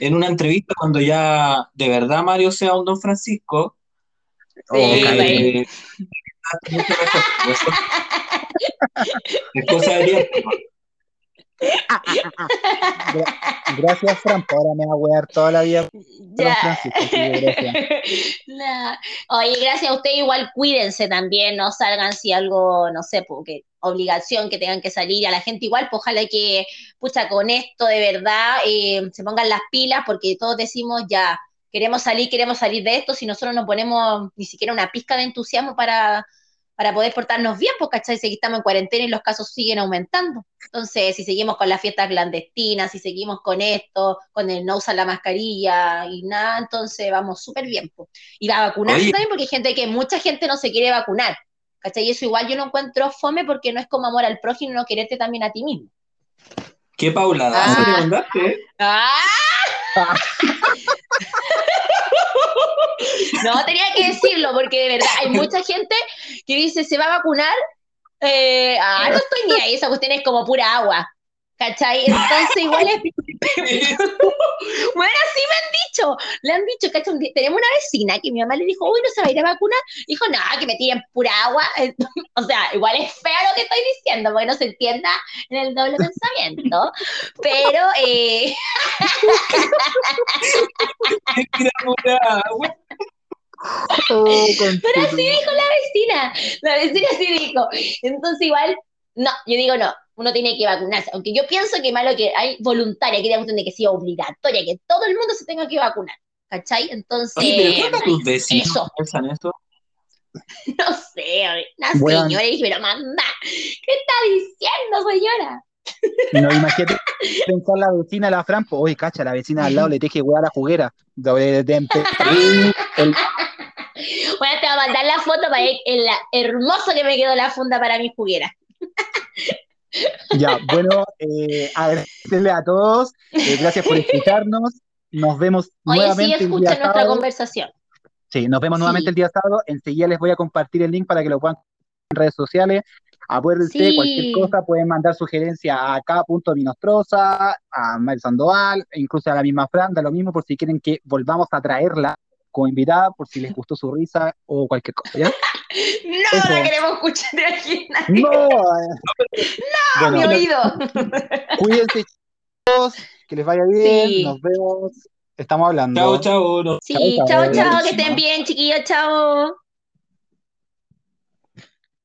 en una entrevista cuando ya de verdad Mario sea un Don Francisco. Sí, eh, Es cosa de tiempo. Gra- gracias, Fran, por ahora me va a wear toda la vida. Ya. Gracias. *laughs* Nah. Oye, gracias a usted. Igual cuídense también, no salgan si algo, no sé, porque obligación que tengan que salir a la gente igual, pues ojalá que, pucha, con esto de verdad eh, se pongan las pilas, porque todos decimos ya, queremos salir, queremos salir de esto, si nosotros no ponemos ni siquiera una pizca de entusiasmo para, para poder portarnos bien, pues, ¿cachai? Si estamos en cuarentena y los casos siguen aumentando. Entonces, si seguimos con las fiestas clandestinas, si seguimos con esto, con el no usar la mascarilla y nada, entonces vamos súper bien. po. Y va a vacunarse Oye. también porque hay gente que mucha gente no se quiere vacunar. ¿Cachai? Y eso igual yo no encuentro fome porque no es como amor al prójimo, no quererte también a ti mismo. ¿Qué Paula Daza Ah. mandaste? ¡Ah! *laughs* *laughs* No, tenía que decirlo porque de verdad hay mucha gente que dice se va a vacunar. eh, ah, no estoy ni ahí, esa cuestión es como pura agua. ¿Cachai? Entonces igual es... *laughs* *laughs* Bueno, así me han dicho. Le han dicho, ¿cachai? Tenemos una vecina que mi mamá le dijo, uy, no se va a ir a vacunar. Dijo, no, que me tiren pura agua. *laughs* O sea, igual es feo lo que estoy diciendo, porque no se entienda en el doble pensamiento. Pero, eh. Oh, Pero así dijo la vecina. La vecina así dijo. Entonces, igual, no, yo digo no. Uno tiene que vacunarse. Aunque yo pienso que malo que hay voluntaria, que cuestión de que sea obligatoria, que todo el mundo se tenga que vacunar. ¿Cachai? Entonces, Oye, pero ¿qué onda tus vecinos eso. piensan eso? *laughs* no sé, una Bueno. señora y dije, pero mamá, ¿qué está diciendo, señora? No, imagínate pensar la vecina de la Fran, pues, oye, cacha, la vecina de al lado le teje weá a la juguera. De, de *laughs* el- Bueno, te voy a mandar la foto para ver el hermoso que me quedó la funda para mi juguera. Ya, bueno, eh, agradecerle a todos, eh, gracias por escucharnos. Nos vemos Oye, sí, nuevamente el escucha nuestra sábado. conversación. Sí, nos vemos Sí. nuevamente el día sábado. Enseguida les voy a compartir el link para que lo puedan en redes sociales. Acuérdense, Sí. cualquier cosa pueden mandar sugerencias a K.Minostrosa, a Mel Sandoval, e incluso a la misma Fran, da lo mismo por si quieren que volvamos a traerla como invitada, por si les gustó su risa o cualquier cosa, ¿ya? *laughs* No Eso. la queremos escuchar de aquí. *laughs* ¡No! ¡No, mi Bueno, oído! *laughs* cuídense, chicos. que les vaya bien, Sí. nos vemos, estamos hablando. Chao, chao. no- Sí, chao. chao, que estén bien, chiquillos, chao.